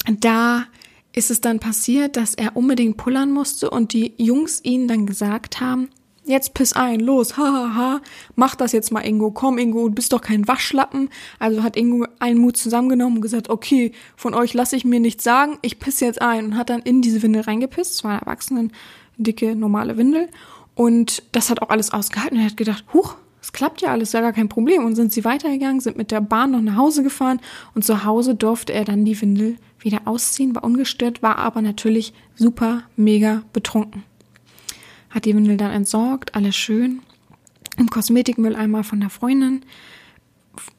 da ist es dann passiert, dass er unbedingt pullern musste und die Jungs ihnen dann gesagt haben, jetzt piss ein, los, hahaha, ha, ha. mach das jetzt mal, Ingo, komm, Ingo, du bist doch kein Waschlappen. Also hat Ingo allen Mut zusammengenommen und gesagt, okay, von euch lasse ich mir nichts sagen, ich piss jetzt ein. Und hat dann in diese Windel reingepisst, es eine erwachsenen, dicke, normale Windel. Und das hat auch alles ausgehalten. Und er hat gedacht, huch, es klappt ja alles, ja gar kein Problem. Und sind sie weitergegangen, sind mit der Bahn noch nach Hause gefahren. Und zu Hause durfte er dann die Windel wieder ausziehen, war ungestört, war aber natürlich super, mega betrunken hat die Windel dann entsorgt, alles schön. Im Kosmetikmülleimer von der Freundin,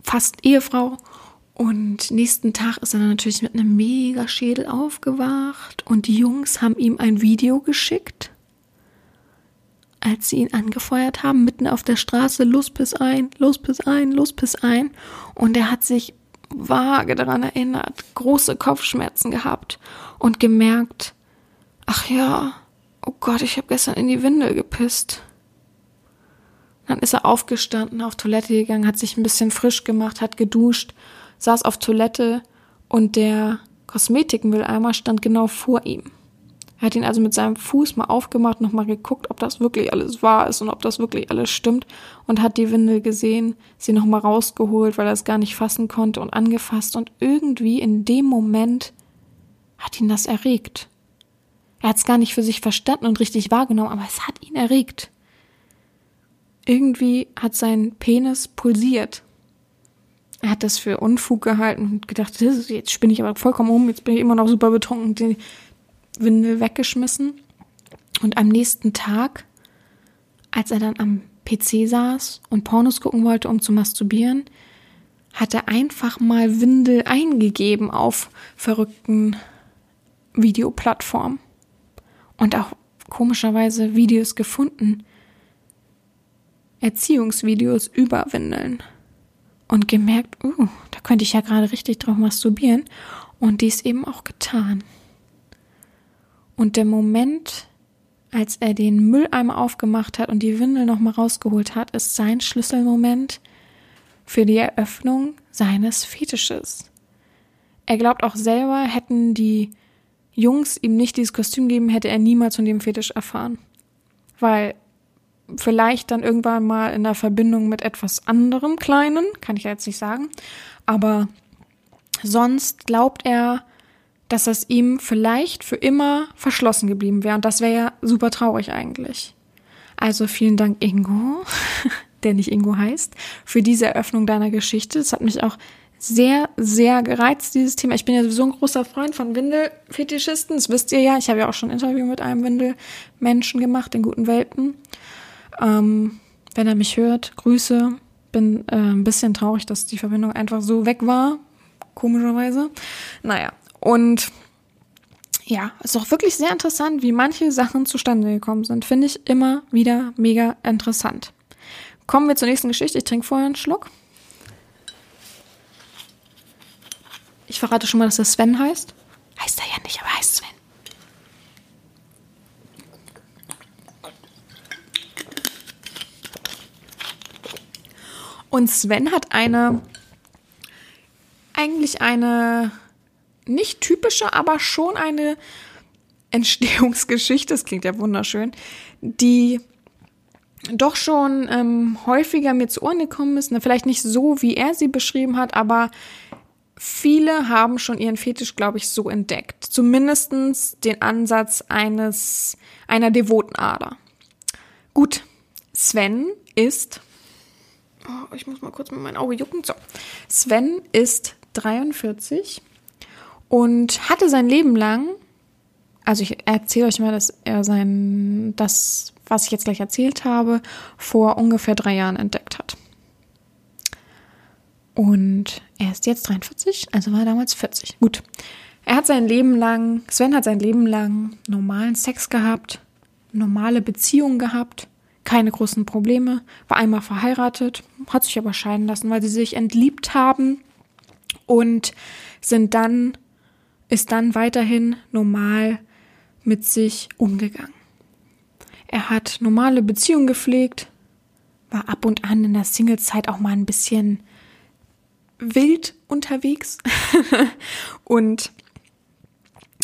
fast Ehefrau. Und nächsten Tag ist er dann natürlich mit einem mega Schädel aufgewacht und die Jungs haben ihm ein Video geschickt, als sie ihn angefeuert haben, mitten auf der Straße, los bis ein, los bis ein, los bis ein. Und er hat sich vage daran erinnert, große Kopfschmerzen gehabt und gemerkt, ach ja, Oh Gott, ich habe gestern in die Windel gepisst. Dann ist er aufgestanden, auf Toilette gegangen, hat sich ein bisschen frisch gemacht, hat geduscht, saß auf Toilette und der Kosmetikmülleimer stand genau vor ihm. Er hat ihn also mit seinem Fuß mal aufgemacht, nochmal geguckt, ob das wirklich alles wahr ist und ob das wirklich alles stimmt und hat die Windel gesehen, sie nochmal rausgeholt, weil er es gar nicht fassen konnte und angefasst und irgendwie in dem Moment hat ihn das erregt. Er hat es gar nicht für sich verstanden und richtig wahrgenommen, aber es hat ihn erregt. Irgendwie hat sein Penis pulsiert. Er hat das für Unfug gehalten und gedacht, jetzt spinne ich aber vollkommen um, jetzt bin ich immer noch super betrunken. Die, Windel weggeschmissen. Und am nächsten Tag, als er dann am PC saß und Pornos gucken wollte, um zu masturbieren, hat er einfach mal Windel eingegeben auf verrückten Videoplattformen. Und auch komischerweise Videos gefunden. Erziehungsvideos über Windeln. Und gemerkt, uh, da könnte ich ja gerade richtig drauf masturbieren. Und dies eben auch getan. Und der Moment, als er den Mülleimer aufgemacht hat und die Windel nochmal rausgeholt hat, ist sein Schlüsselmoment für die Eröffnung seines Fetisches. Er glaubt auch selber, hätten die Jungs ihm nicht dieses Kostüm gegeben, hätte er niemals von dem Fetisch erfahren. Weil vielleicht dann irgendwann mal in der Verbindung mit etwas anderem Kleinen, kann ich ja jetzt nicht sagen, aber sonst glaubt er, dass das ihm vielleicht für immer verschlossen geblieben wäre. Und das wäre ja super traurig eigentlich. Also vielen Dank, Ingo, [LAUGHS] der nicht Ingo heißt, für diese Eröffnung deiner Geschichte. Das hat mich auch sehr, sehr gereizt, dieses Thema. Ich bin ja sowieso ein großer Freund von Windelfetischisten. Das wisst ihr ja. Ich habe ja auch schon ein Interview mit einem Windelmenschen gemacht in guten Welten. Ähm, wenn er mich hört, Grüße. Bin äh, ein bisschen traurig, dass die Verbindung einfach so weg war. Komischerweise. Naja, und ja, ist auch wirklich sehr interessant, wie manche Sachen zustande gekommen sind. Finde ich immer wieder mega interessant. Kommen wir zur nächsten Geschichte. Ich trinke vorher einen Schluck. Ich verrate schon mal, dass er Sven heißt. Heißt er ja nicht, aber heißt Sven. Und Sven hat eine, eigentlich eine nicht typische, aber schon eine Entstehungsgeschichte, das klingt ja wunderschön, die doch schon ähm, häufiger mir zu Ohren gekommen ist. Ne? Vielleicht nicht so, wie er sie beschrieben hat, aber viele haben schon ihren Fetisch, glaube ich, so entdeckt. Zumindestens den Ansatz eines, einer devoten Ader. Gut, Sven ist, oh, ich muss mal kurz mit meinem Auge jucken, so. Sven ist 43 und hatte sein Leben lang, also ich erzähle euch mal, dass er sein, das, was ich jetzt gleich erzählt habe, vor ungefähr drei Jahren entdeckt hat. Und er ist jetzt 43, also war er damals 40. Gut. Er hat sein Leben lang, Sven hat sein Leben lang normalen Sex gehabt, normale Beziehungen gehabt, keine großen Probleme, war einmal verheiratet, hat sich aber scheiden lassen, weil sie sich entliebt haben und sind dann ist dann weiterhin normal mit sich umgegangen. Er hat normale Beziehungen gepflegt, war ab und an in der Singlezeit auch mal ein bisschen wild unterwegs [LAUGHS] und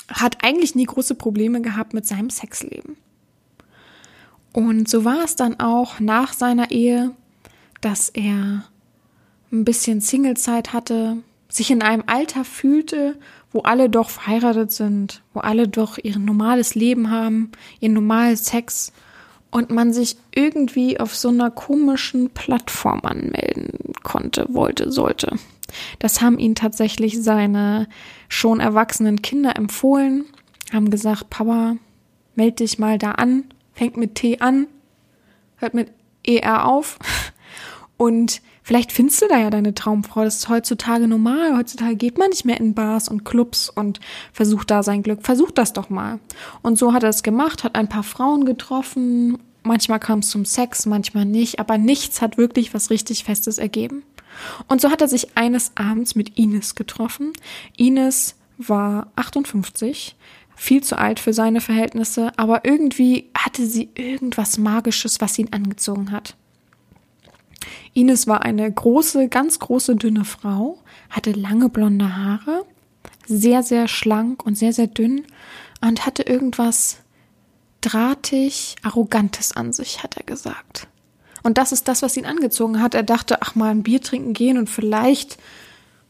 hat eigentlich nie große Probleme gehabt mit seinem Sexleben. Und so war es dann auch nach seiner Ehe, dass er ein bisschen Singlezeit hatte, sich in einem Alter fühlte, wo alle doch verheiratet sind, wo alle doch ihr normales Leben haben, ihr normales Sex und man sich irgendwie auf so einer komischen Plattform anmelden konnte, wollte, sollte. Das haben ihn tatsächlich seine schon erwachsenen Kinder empfohlen, haben gesagt, Papa, meld dich mal da an, fängt mit T an, hört mit ER auf und Vielleicht findest du da ja deine Traumfrau. Das ist heutzutage normal. Heutzutage geht man nicht mehr in Bars und Clubs und versucht da sein Glück. Versuch das doch mal. Und so hat er es gemacht, hat ein paar Frauen getroffen. Manchmal kam es zum Sex, manchmal nicht. Aber nichts hat wirklich was richtig Festes ergeben. Und so hat er sich eines Abends mit Ines getroffen. Ines war 58, viel zu alt für seine Verhältnisse, aber irgendwie hatte sie irgendwas Magisches, was ihn angezogen hat. Ines war eine große, ganz große, dünne Frau, hatte lange blonde Haare, sehr, sehr schlank und sehr, sehr dünn und hatte irgendwas drahtig, arrogantes an sich, hat er gesagt. Und das ist das, was ihn angezogen hat. Er dachte, ach mal ein Bier trinken gehen und vielleicht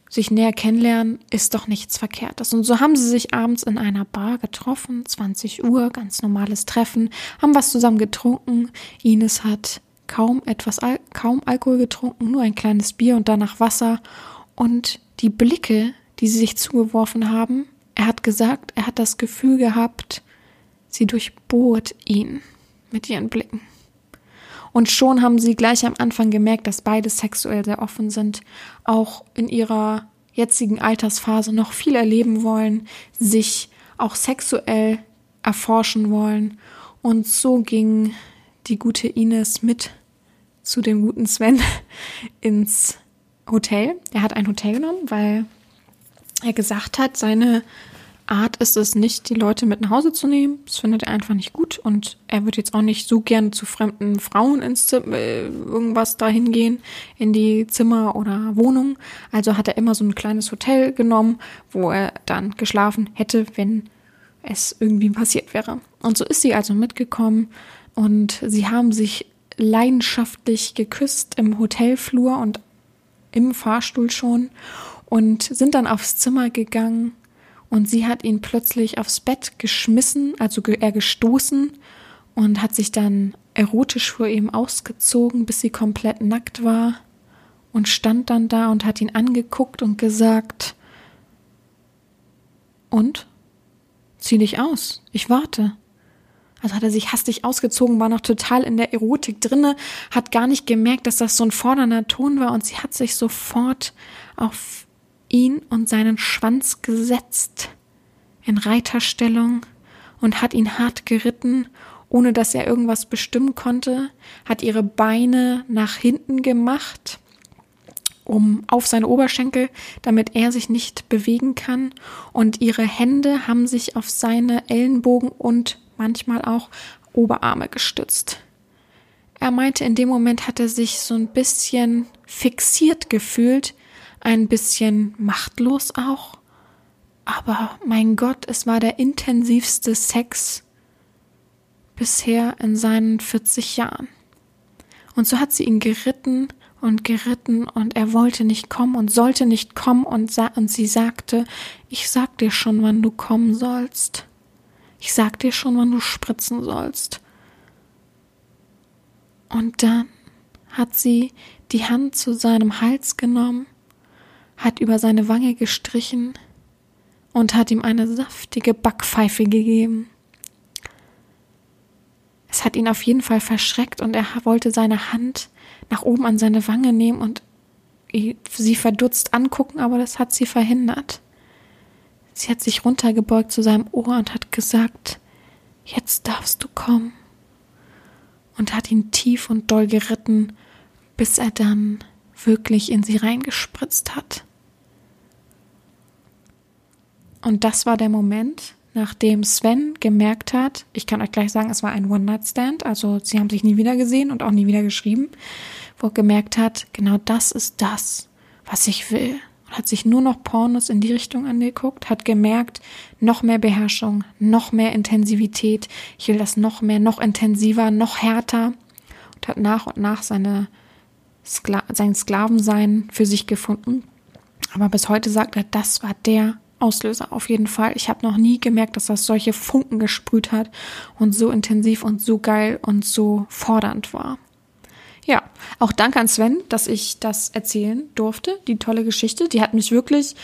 sich näher kennenlernen, ist doch nichts Verkehrtes. Und so haben sie sich abends in einer Bar getroffen, 20 Uhr, ganz normales Treffen, haben was zusammen getrunken. Ines hat kaum etwas, kaum Alkohol getrunken, nur ein kleines Bier und danach Wasser. Und die Blicke, die sie sich zugeworfen haben, er hat gesagt, er hat das Gefühl gehabt, sie durchbohrt ihn mit ihren Blicken. Und schon haben sie gleich am Anfang gemerkt, dass beide sexuell sehr offen sind, auch in ihrer jetzigen Altersphase noch viel erleben wollen, sich auch sexuell erforschen wollen. Und so ging die gute Ines mit zu dem guten Sven [LAUGHS] ins Hotel. Er hat ein Hotel genommen, weil er gesagt hat, seine Art ist es nicht, die Leute mit nach Hause zu nehmen. Das findet er einfach nicht gut und er wird jetzt auch nicht so gern zu fremden Frauen ins Zimmer, äh, irgendwas dahin gehen, in die Zimmer oder Wohnung. Also hat er immer so ein kleines Hotel genommen, wo er dann geschlafen hätte, wenn es irgendwie passiert wäre. Und so ist sie also mitgekommen und sie haben sich leidenschaftlich geküsst im Hotelflur und im Fahrstuhl schon und sind dann aufs Zimmer gegangen und sie hat ihn plötzlich aufs Bett geschmissen, also er gestoßen und hat sich dann erotisch vor ihm ausgezogen, bis sie komplett nackt war und stand dann da und hat ihn angeguckt und gesagt, und? Zieh dich aus, ich warte. Also hat er sich hastig ausgezogen, war noch total in der Erotik drinne, hat gar nicht gemerkt, dass das so ein fordernder Ton war und sie hat sich sofort auf ihn und seinen Schwanz gesetzt in Reiterstellung und hat ihn hart geritten, ohne dass er irgendwas bestimmen konnte, hat ihre Beine nach hinten gemacht, um auf seine Oberschenkel, damit er sich nicht bewegen kann, und ihre Hände haben sich auf seine Ellenbogen und manchmal auch Oberarme gestützt. Er meinte, in dem Moment hat er sich so ein bisschen fixiert gefühlt, ein bisschen machtlos auch. Aber mein Gott, es war der intensivste Sex bisher in seinen 40 Jahren. Und so hat sie ihn geritten und geritten und er wollte nicht kommen und sollte nicht kommen und, sa und sie sagte, ich sag dir schon, wann du kommen sollst. Ich sag dir schon, wann du spritzen sollst. Und dann hat sie die Hand zu seinem Hals genommen hat über seine Wange gestrichen und hat ihm eine saftige Backpfeife gegeben. Es hat ihn auf jeden Fall verschreckt und er wollte seine Hand nach oben an seine Wange nehmen und sie verdutzt angucken, aber das hat sie verhindert. Sie hat sich runtergebeugt zu seinem Ohr und hat gesagt, jetzt darfst du kommen. Und hat ihn tief und doll geritten, bis er dann wirklich in sie reingespritzt hat. Und das war der Moment, nachdem Sven gemerkt hat, ich kann euch gleich sagen, es war ein One-Night-Stand, also sie haben sich nie wieder gesehen und auch nie wieder geschrieben, wo er gemerkt hat, genau das ist das, was ich will. Hat sich nur noch Pornos in die Richtung angeguckt, hat gemerkt, noch mehr Beherrschung, noch mehr Intensivität, ich will das noch mehr, noch intensiver, noch härter und hat nach und nach seine Skla sein Sklavensein für sich gefunden. Aber bis heute sagt er, das war der Auslöser auf jeden Fall. Ich habe noch nie gemerkt, dass das solche Funken gesprüht hat und so intensiv und so geil und so fordernd war. Ja, auch danke an Sven, dass ich das erzählen durfte. Die tolle Geschichte, die hat mich wirklich,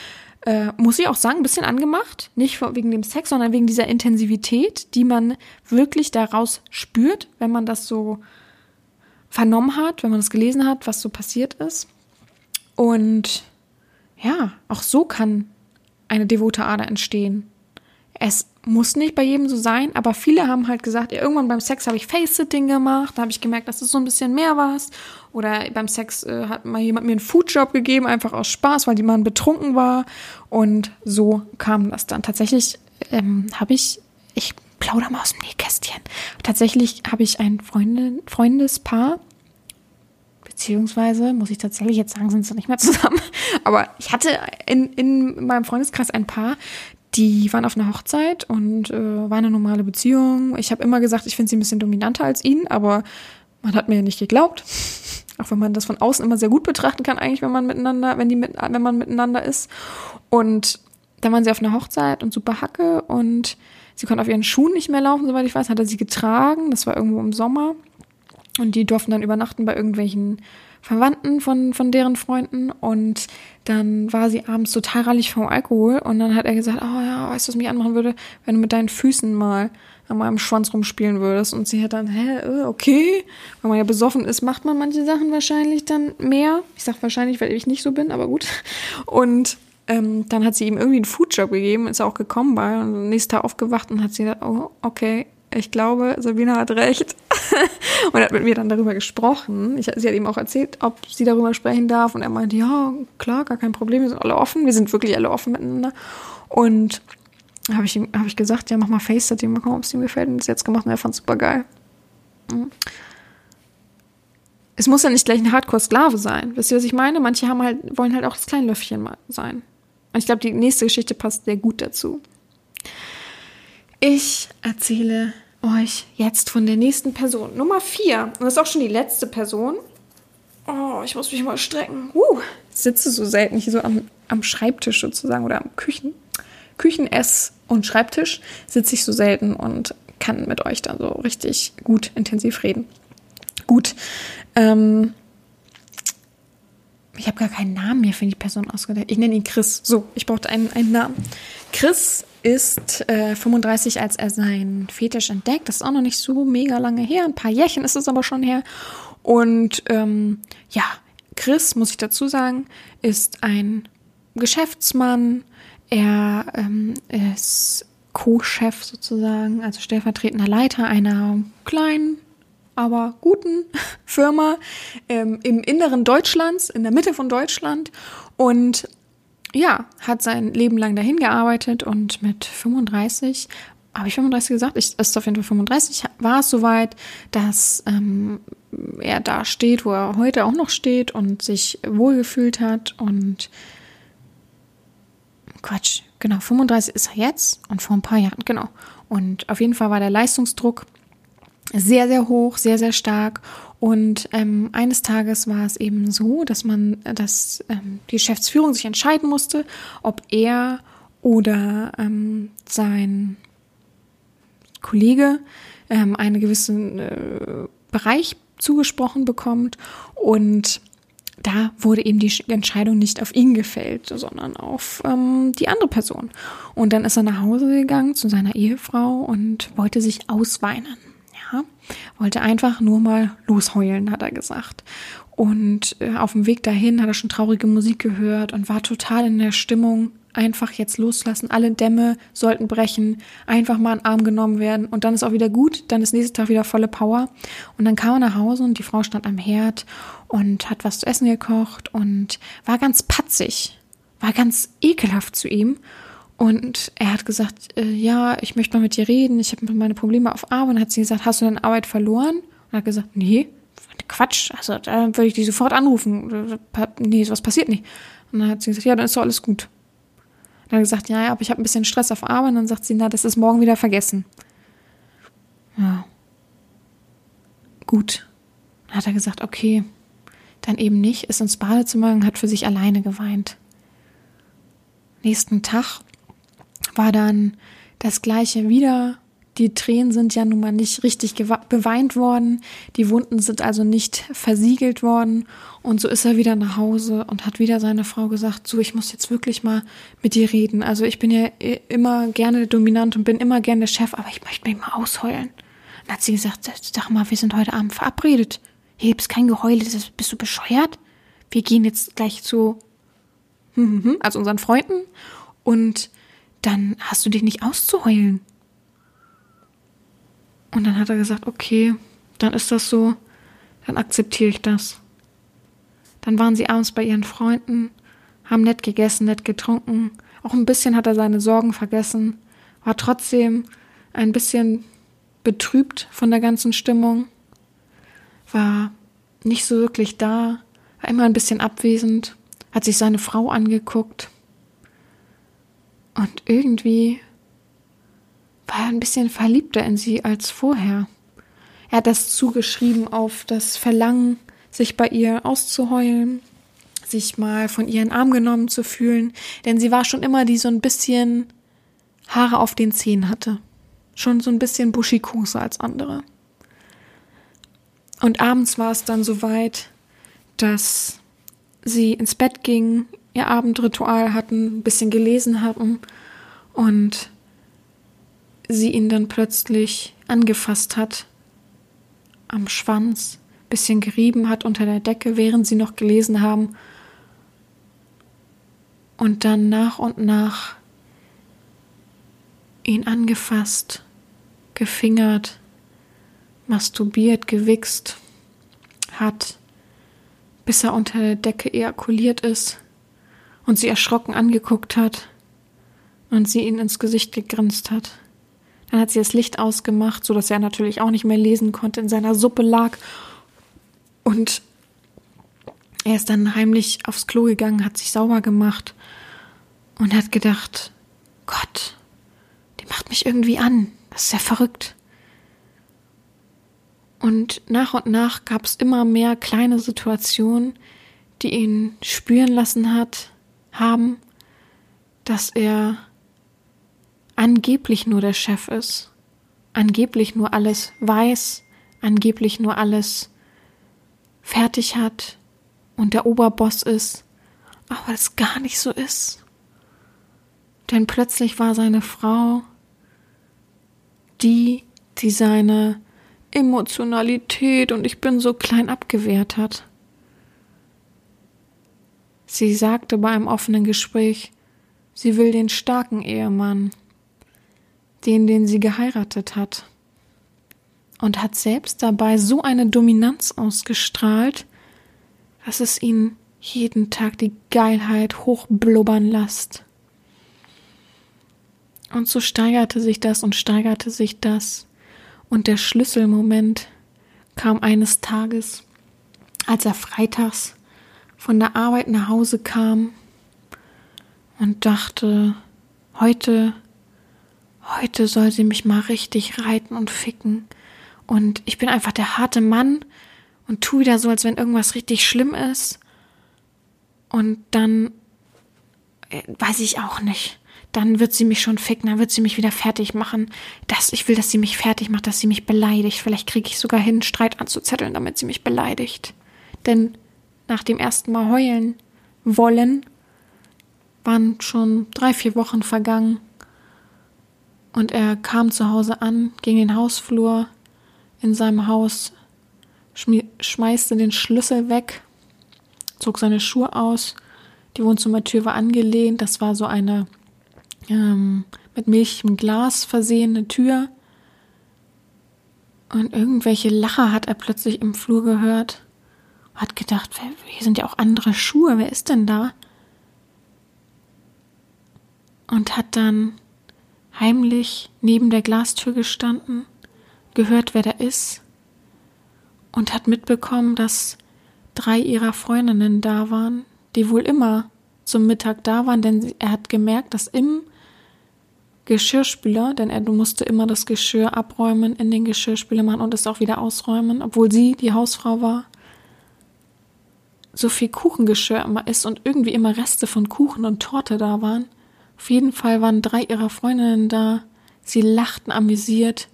äh, muss ich auch sagen, ein bisschen angemacht. Nicht wegen dem Sex, sondern wegen dieser Intensivität, die man wirklich daraus spürt, wenn man das so vernommen hat, wenn man das gelesen hat, was so passiert ist. Und ja, auch so kann eine devote Ader entstehen. Es muss nicht bei jedem so sein, aber viele haben halt gesagt, ja, irgendwann beim Sex habe ich Face-Sitting gemacht, da habe ich gemerkt, dass es so ein bisschen mehr war. Oder beim Sex äh, hat mal jemand mir einen Foodjob gegeben, einfach aus Spaß, weil die Mann betrunken war. Und so kam das dann. Tatsächlich ähm, habe ich, ich plaudere mal aus dem Nähkästchen. Tatsächlich habe ich ein Freundin, Freundespaar, beziehungsweise muss ich tatsächlich jetzt sagen, sind sie nicht mehr [LAUGHS] zusammen. Aber ich hatte in, in meinem Freundeskreis ein paar, die waren auf einer Hochzeit und äh, war eine normale Beziehung. Ich habe immer gesagt, ich finde sie ein bisschen dominanter als ihn, aber man hat mir ja nicht geglaubt. Auch wenn man das von außen immer sehr gut betrachten kann, eigentlich, wenn man miteinander, wenn die mit, wenn man miteinander ist. Und dann waren sie auf einer Hochzeit und super Hacke und sie konnte auf ihren Schuhen nicht mehr laufen, soweit ich weiß, hat er sie getragen. Das war irgendwo im Sommer. Und die durften dann übernachten bei irgendwelchen Verwandten von, von deren Freunden. Und dann war sie abends total rallig vom Alkohol. Und dann hat er gesagt, oh ja, weißt du, was mich anmachen würde, wenn du mit deinen Füßen mal an meinem Schwanz rumspielen würdest. Und sie hat dann, hä, äh, okay. Wenn man ja besoffen ist, macht man manche Sachen wahrscheinlich dann mehr. Ich sag wahrscheinlich, weil ich nicht so bin, aber gut. Und ähm, dann hat sie ihm irgendwie einen Foodjob gegeben, ist auch gekommen bei und nächsten Tag aufgewacht und hat sie gesagt, oh, okay, ich glaube, Sabina hat recht. [LAUGHS] und hat mit mir dann darüber gesprochen. Ich, sie hat ihm auch erzählt, ob sie darüber sprechen darf. Und er meinte, ja, klar, gar kein Problem, wir sind alle offen. Wir sind wirklich alle offen miteinander. Und habe ich ihm hab ich gesagt, ja, mach mal FaceTime, mal gucken, ob es ihm gefällt. Und das jetzt gemacht und er fand es super geil. Mhm. Es muss ja nicht gleich ein Hardcore-Sklave sein. Wisst ihr, was ich meine? Manche haben halt, wollen halt auch das Kleinlöffchen sein. Und ich glaube, die nächste Geschichte passt sehr gut dazu. Ich erzähle euch jetzt von der nächsten Person. Nummer vier. Und das ist auch schon die letzte Person. Oh, ich muss mich mal strecken. Uh, sitze so selten hier so am, am Schreibtisch sozusagen oder am Küchen. Küchen-Ess- und Schreibtisch sitze ich so selten und kann mit euch dann so richtig gut intensiv reden. Gut. Ähm, ich habe gar keinen Namen mehr für die Person ausgedacht. Ich nenne ihn Chris. So, ich brauchte einen, einen Namen. Chris ist äh, 35, als er seinen Fetisch entdeckt. Das ist auch noch nicht so mega lange her. Ein paar Jährchen ist es aber schon her. Und ähm, ja, Chris, muss ich dazu sagen, ist ein Geschäftsmann. Er ähm, ist Co-Chef sozusagen, also stellvertretender Leiter einer kleinen aber guten [LAUGHS] Firma ähm, im Inneren Deutschlands, in der Mitte von Deutschland und ja, hat sein Leben lang dahin gearbeitet und mit 35, habe ich 35 gesagt? Ich, ist auf jeden Fall 35, war es soweit, dass ähm, er da steht, wo er heute auch noch steht und sich wohlgefühlt hat und Quatsch, genau, 35 ist er jetzt und vor ein paar Jahren, genau. Und auf jeden Fall war der Leistungsdruck sehr, sehr hoch, sehr, sehr stark. Und ähm, eines Tages war es eben so, dass man, dass ähm, die Geschäftsführung sich entscheiden musste, ob er oder ähm, sein Kollege ähm, einen gewissen äh, Bereich zugesprochen bekommt. Und da wurde eben die Entscheidung nicht auf ihn gefällt, sondern auf ähm, die andere Person. Und dann ist er nach Hause gegangen zu seiner Ehefrau und wollte sich ausweinen. Wollte einfach nur mal losheulen, hat er gesagt. Und äh, auf dem Weg dahin hat er schon traurige Musik gehört und war total in der Stimmung, einfach jetzt loslassen. Alle Dämme sollten brechen, einfach mal in Arm genommen werden und dann ist auch wieder gut. Dann ist nächste Tag wieder volle Power. Und dann kam er nach Hause und die Frau stand am Herd und hat was zu essen gekocht und war ganz patzig, war ganz ekelhaft zu ihm. Und er hat gesagt, äh, ja, ich möchte mal mit dir reden, ich habe meine Probleme auf Arbeit. Und hat sie gesagt, hast du deine Arbeit verloren? Und er hat gesagt, nee, Quatsch, also da würde ich die sofort anrufen. Nee, sowas passiert nicht. Und dann hat sie gesagt, ja, dann ist doch alles gut. Dann hat gesagt, ja, ja, aber ich habe ein bisschen Stress auf Arbeit. Und dann sagt sie, na, das ist morgen wieder vergessen. Ja. Gut. Dann hat er gesagt, okay, dann eben nicht, ist ins Badezimmer und hat für sich alleine geweint. Nächsten Tag war dann das gleiche wieder. Die Tränen sind ja nun mal nicht richtig beweint worden. Die Wunden sind also nicht versiegelt worden. Und so ist er wieder nach Hause und hat wieder seine Frau gesagt, so, ich muss jetzt wirklich mal mit dir reden. Also ich bin ja immer gerne dominant und bin immer gerne der Chef, aber ich möchte mich mal ausheulen. Dann hat sie gesagt, sag mal, wir sind heute Abend verabredet. Hier gibt's kein Geheule, bist du bescheuert? Wir gehen jetzt gleich zu, [LAUGHS] also unseren Freunden und dann hast du dich nicht auszuheulen. Und dann hat er gesagt, okay, dann ist das so, dann akzeptiere ich das. Dann waren sie abends bei ihren Freunden, haben nett gegessen, nett getrunken. Auch ein bisschen hat er seine Sorgen vergessen, war trotzdem ein bisschen betrübt von der ganzen Stimmung, war nicht so wirklich da, war immer ein bisschen abwesend, hat sich seine Frau angeguckt. Und irgendwie war er ein bisschen verliebter in sie als vorher. Er hat das zugeschrieben auf das Verlangen, sich bei ihr auszuheulen, sich mal von ihr in Arm genommen zu fühlen, denn sie war schon immer die so ein bisschen Haare auf den Zehen hatte. Schon so ein bisschen buschikoser als andere. Und abends war es dann soweit, dass sie ins Bett gingen, ihr Abendritual hatten, ein bisschen gelesen hatten und sie ihn dann plötzlich angefasst hat am Schwanz, bisschen gerieben hat unter der Decke, während sie noch gelesen haben. Und dann nach und nach ihn angefasst, gefingert, masturbiert, gewichst hat, bis er unter der Decke ejakuliert ist und sie erschrocken angeguckt hat und sie ihn ins Gesicht gegrinst hat. Dann hat sie das Licht ausgemacht, so dass er natürlich auch nicht mehr lesen konnte, in seiner Suppe lag und er ist dann heimlich aufs Klo gegangen, hat sich sauber gemacht und hat gedacht, Gott, die macht mich irgendwie an. Das ist ja verrückt. Und nach und nach gab es immer mehr kleine Situationen, die ihn spüren lassen hat, haben, dass er angeblich nur der Chef ist, angeblich nur alles weiß, angeblich nur alles fertig hat und der Oberboss ist, aber das gar nicht so ist. Denn plötzlich war seine Frau die, die seine Emotionalität und ich bin so klein abgewehrt hat. Sie sagte bei einem offenen Gespräch, sie will den starken Ehemann, den, den sie geheiratet hat, und hat selbst dabei so eine Dominanz ausgestrahlt, dass es ihn jeden Tag die Geilheit hochblubbern lässt. Und so steigerte sich das und steigerte sich das. Und der Schlüsselmoment kam eines Tages, als er freitags von der Arbeit nach Hause kam und dachte, heute, heute soll sie mich mal richtig reiten und ficken. Und ich bin einfach der harte Mann und tu wieder so, als wenn irgendwas richtig schlimm ist. Und dann äh, weiß ich auch nicht dann wird sie mich schon ficken, dann wird sie mich wieder fertig machen. Das, ich will, dass sie mich fertig macht, dass sie mich beleidigt. Vielleicht kriege ich sogar hin, Streit anzuzetteln, damit sie mich beleidigt. Denn nach dem ersten Mal heulen wollen, waren schon drei, vier Wochen vergangen. Und er kam zu Hause an, ging den Hausflur in seinem Haus, schmeißte den Schlüssel weg, zog seine Schuhe aus. Die Wohnzimmertür war angelehnt. Das war so eine ähm, mit milchigem Glas versehene Tür. Und irgendwelche Lacher hat er plötzlich im Flur gehört. Hat gedacht, hier sind ja auch andere Schuhe, wer ist denn da? Und hat dann heimlich neben der Glastür gestanden, gehört, wer da ist, und hat mitbekommen, dass drei ihrer Freundinnen da waren, die wohl immer zum Mittag da waren, denn er hat gemerkt, dass im Geschirrspüler, denn er musste immer das Geschirr abräumen, in den Geschirrspüler machen und es auch wieder ausräumen, obwohl sie die Hausfrau war. So viel Kuchengeschirr immer ist und irgendwie immer Reste von Kuchen und Torte da waren. Auf jeden Fall waren drei ihrer Freundinnen da. Sie lachten amüsiert.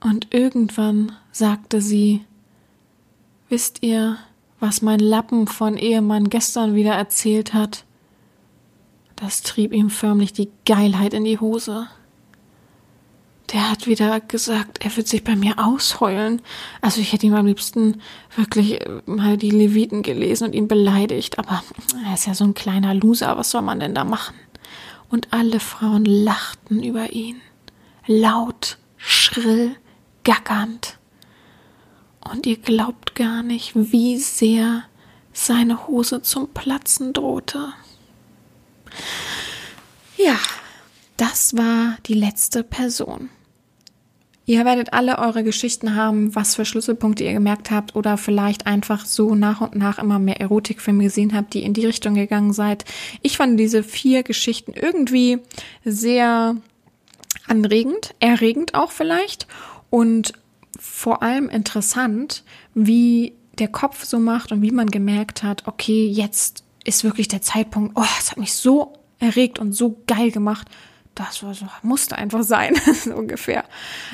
Und irgendwann sagte sie, Wisst ihr, was mein Lappen von Ehemann gestern wieder erzählt hat? Das trieb ihm förmlich die Geilheit in die Hose. Der hat wieder gesagt, er wird sich bei mir ausheulen. Also ich hätte ihm am liebsten wirklich äh, mal die Leviten gelesen und ihn beleidigt. Aber er ist ja so ein kleiner Loser. Was soll man denn da machen? Und alle Frauen lachten über ihn. Laut, schrill, gackernd. Und ihr glaubt gar nicht, wie sehr seine Hose zum Platzen drohte. Ja, das war die letzte Person. Ihr werdet alle eure Geschichten haben, was für Schlüsselpunkte ihr gemerkt habt oder vielleicht einfach so nach und nach immer mehr Erotikfilme gesehen habt, die in die Richtung gegangen seid. Ich fand diese vier Geschichten irgendwie sehr anregend, erregend auch vielleicht und vor allem interessant, wie der Kopf so macht und wie man gemerkt hat, okay, jetzt ist wirklich der Zeitpunkt, oh, es hat mich so erregt und so geil gemacht. Das war so, musste einfach sein, [LAUGHS] ungefähr.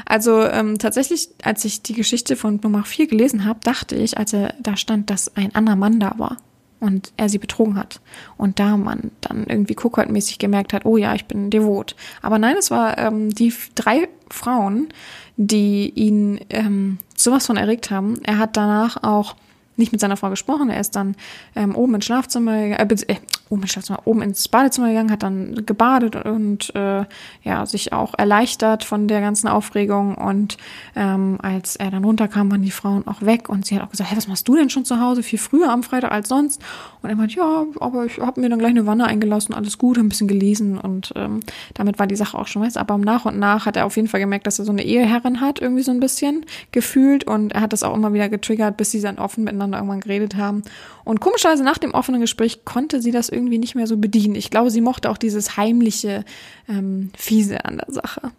Also ähm, tatsächlich, als ich die Geschichte von Nummer 4 gelesen habe, dachte ich, als er da stand, dass ein anderer Mann da war und er sie betrogen hat. Und da man dann irgendwie Kuckertmäßig gemerkt hat, oh ja, ich bin devot. Aber nein, es war ähm, die drei Frauen, die ihn ähm, sowas von erregt haben. Er hat danach auch nicht mit seiner Frau gesprochen. Er ist dann ähm, oben ins Schlafzimmer, äh, äh, oben ins Schlafzimmer, oben ins Badezimmer gegangen, hat dann gebadet und äh, ja sich auch erleichtert von der ganzen Aufregung. Und ähm, als er dann runterkam, waren die Frauen auch weg und sie hat auch gesagt, hey, was machst du denn schon zu Hause? Viel früher am Freitag als sonst. Und er meint, ja, aber ich habe mir dann gleich eine Wanne eingelassen, alles gut, ein bisschen gelesen und ähm, damit war die Sache auch schon weiß. Aber nach und nach hat er auf jeden Fall gemerkt, dass er so eine Eheherrin hat, irgendwie so ein bisschen gefühlt und er hat das auch immer wieder getriggert, bis sie dann offen miteinander irgendwann geredet haben. Und komischerweise nach dem offenen Gespräch konnte sie das irgendwie nicht mehr so bedienen. Ich glaube, sie mochte auch dieses heimliche, ähm, fiese an der Sache.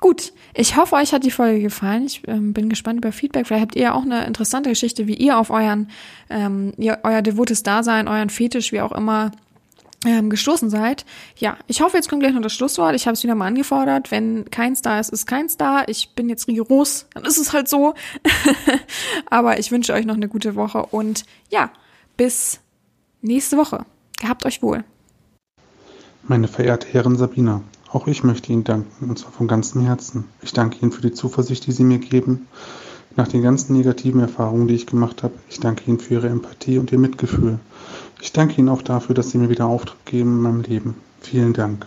Gut, ich hoffe, euch hat die Folge gefallen. Ich ähm, bin gespannt über Feedback. Vielleicht habt ihr auch eine interessante Geschichte, wie ihr auf euren, ähm, ihr, euer devotes Dasein, euren Fetisch, wie auch immer, ähm, gestoßen seid. Ja, ich hoffe, jetzt kommt gleich noch das Schlusswort. Ich habe es wieder mal angefordert. Wenn keins da ist, ist keins da. Ich bin jetzt rigoros, dann ist es halt so. [LAUGHS] Aber ich wünsche euch noch eine gute Woche und ja, bis nächste Woche. Gehabt euch wohl. Meine verehrte Herrin Sabina, auch ich möchte Ihnen danken, und zwar von ganzem Herzen. Ich danke Ihnen für die Zuversicht, die Sie mir geben, nach den ganzen negativen Erfahrungen, die ich gemacht habe. Ich danke Ihnen für Ihre Empathie und Ihr Mitgefühl. Ich danke Ihnen auch dafür, dass Sie mir wieder Auftritt geben in meinem Leben. Vielen Dank.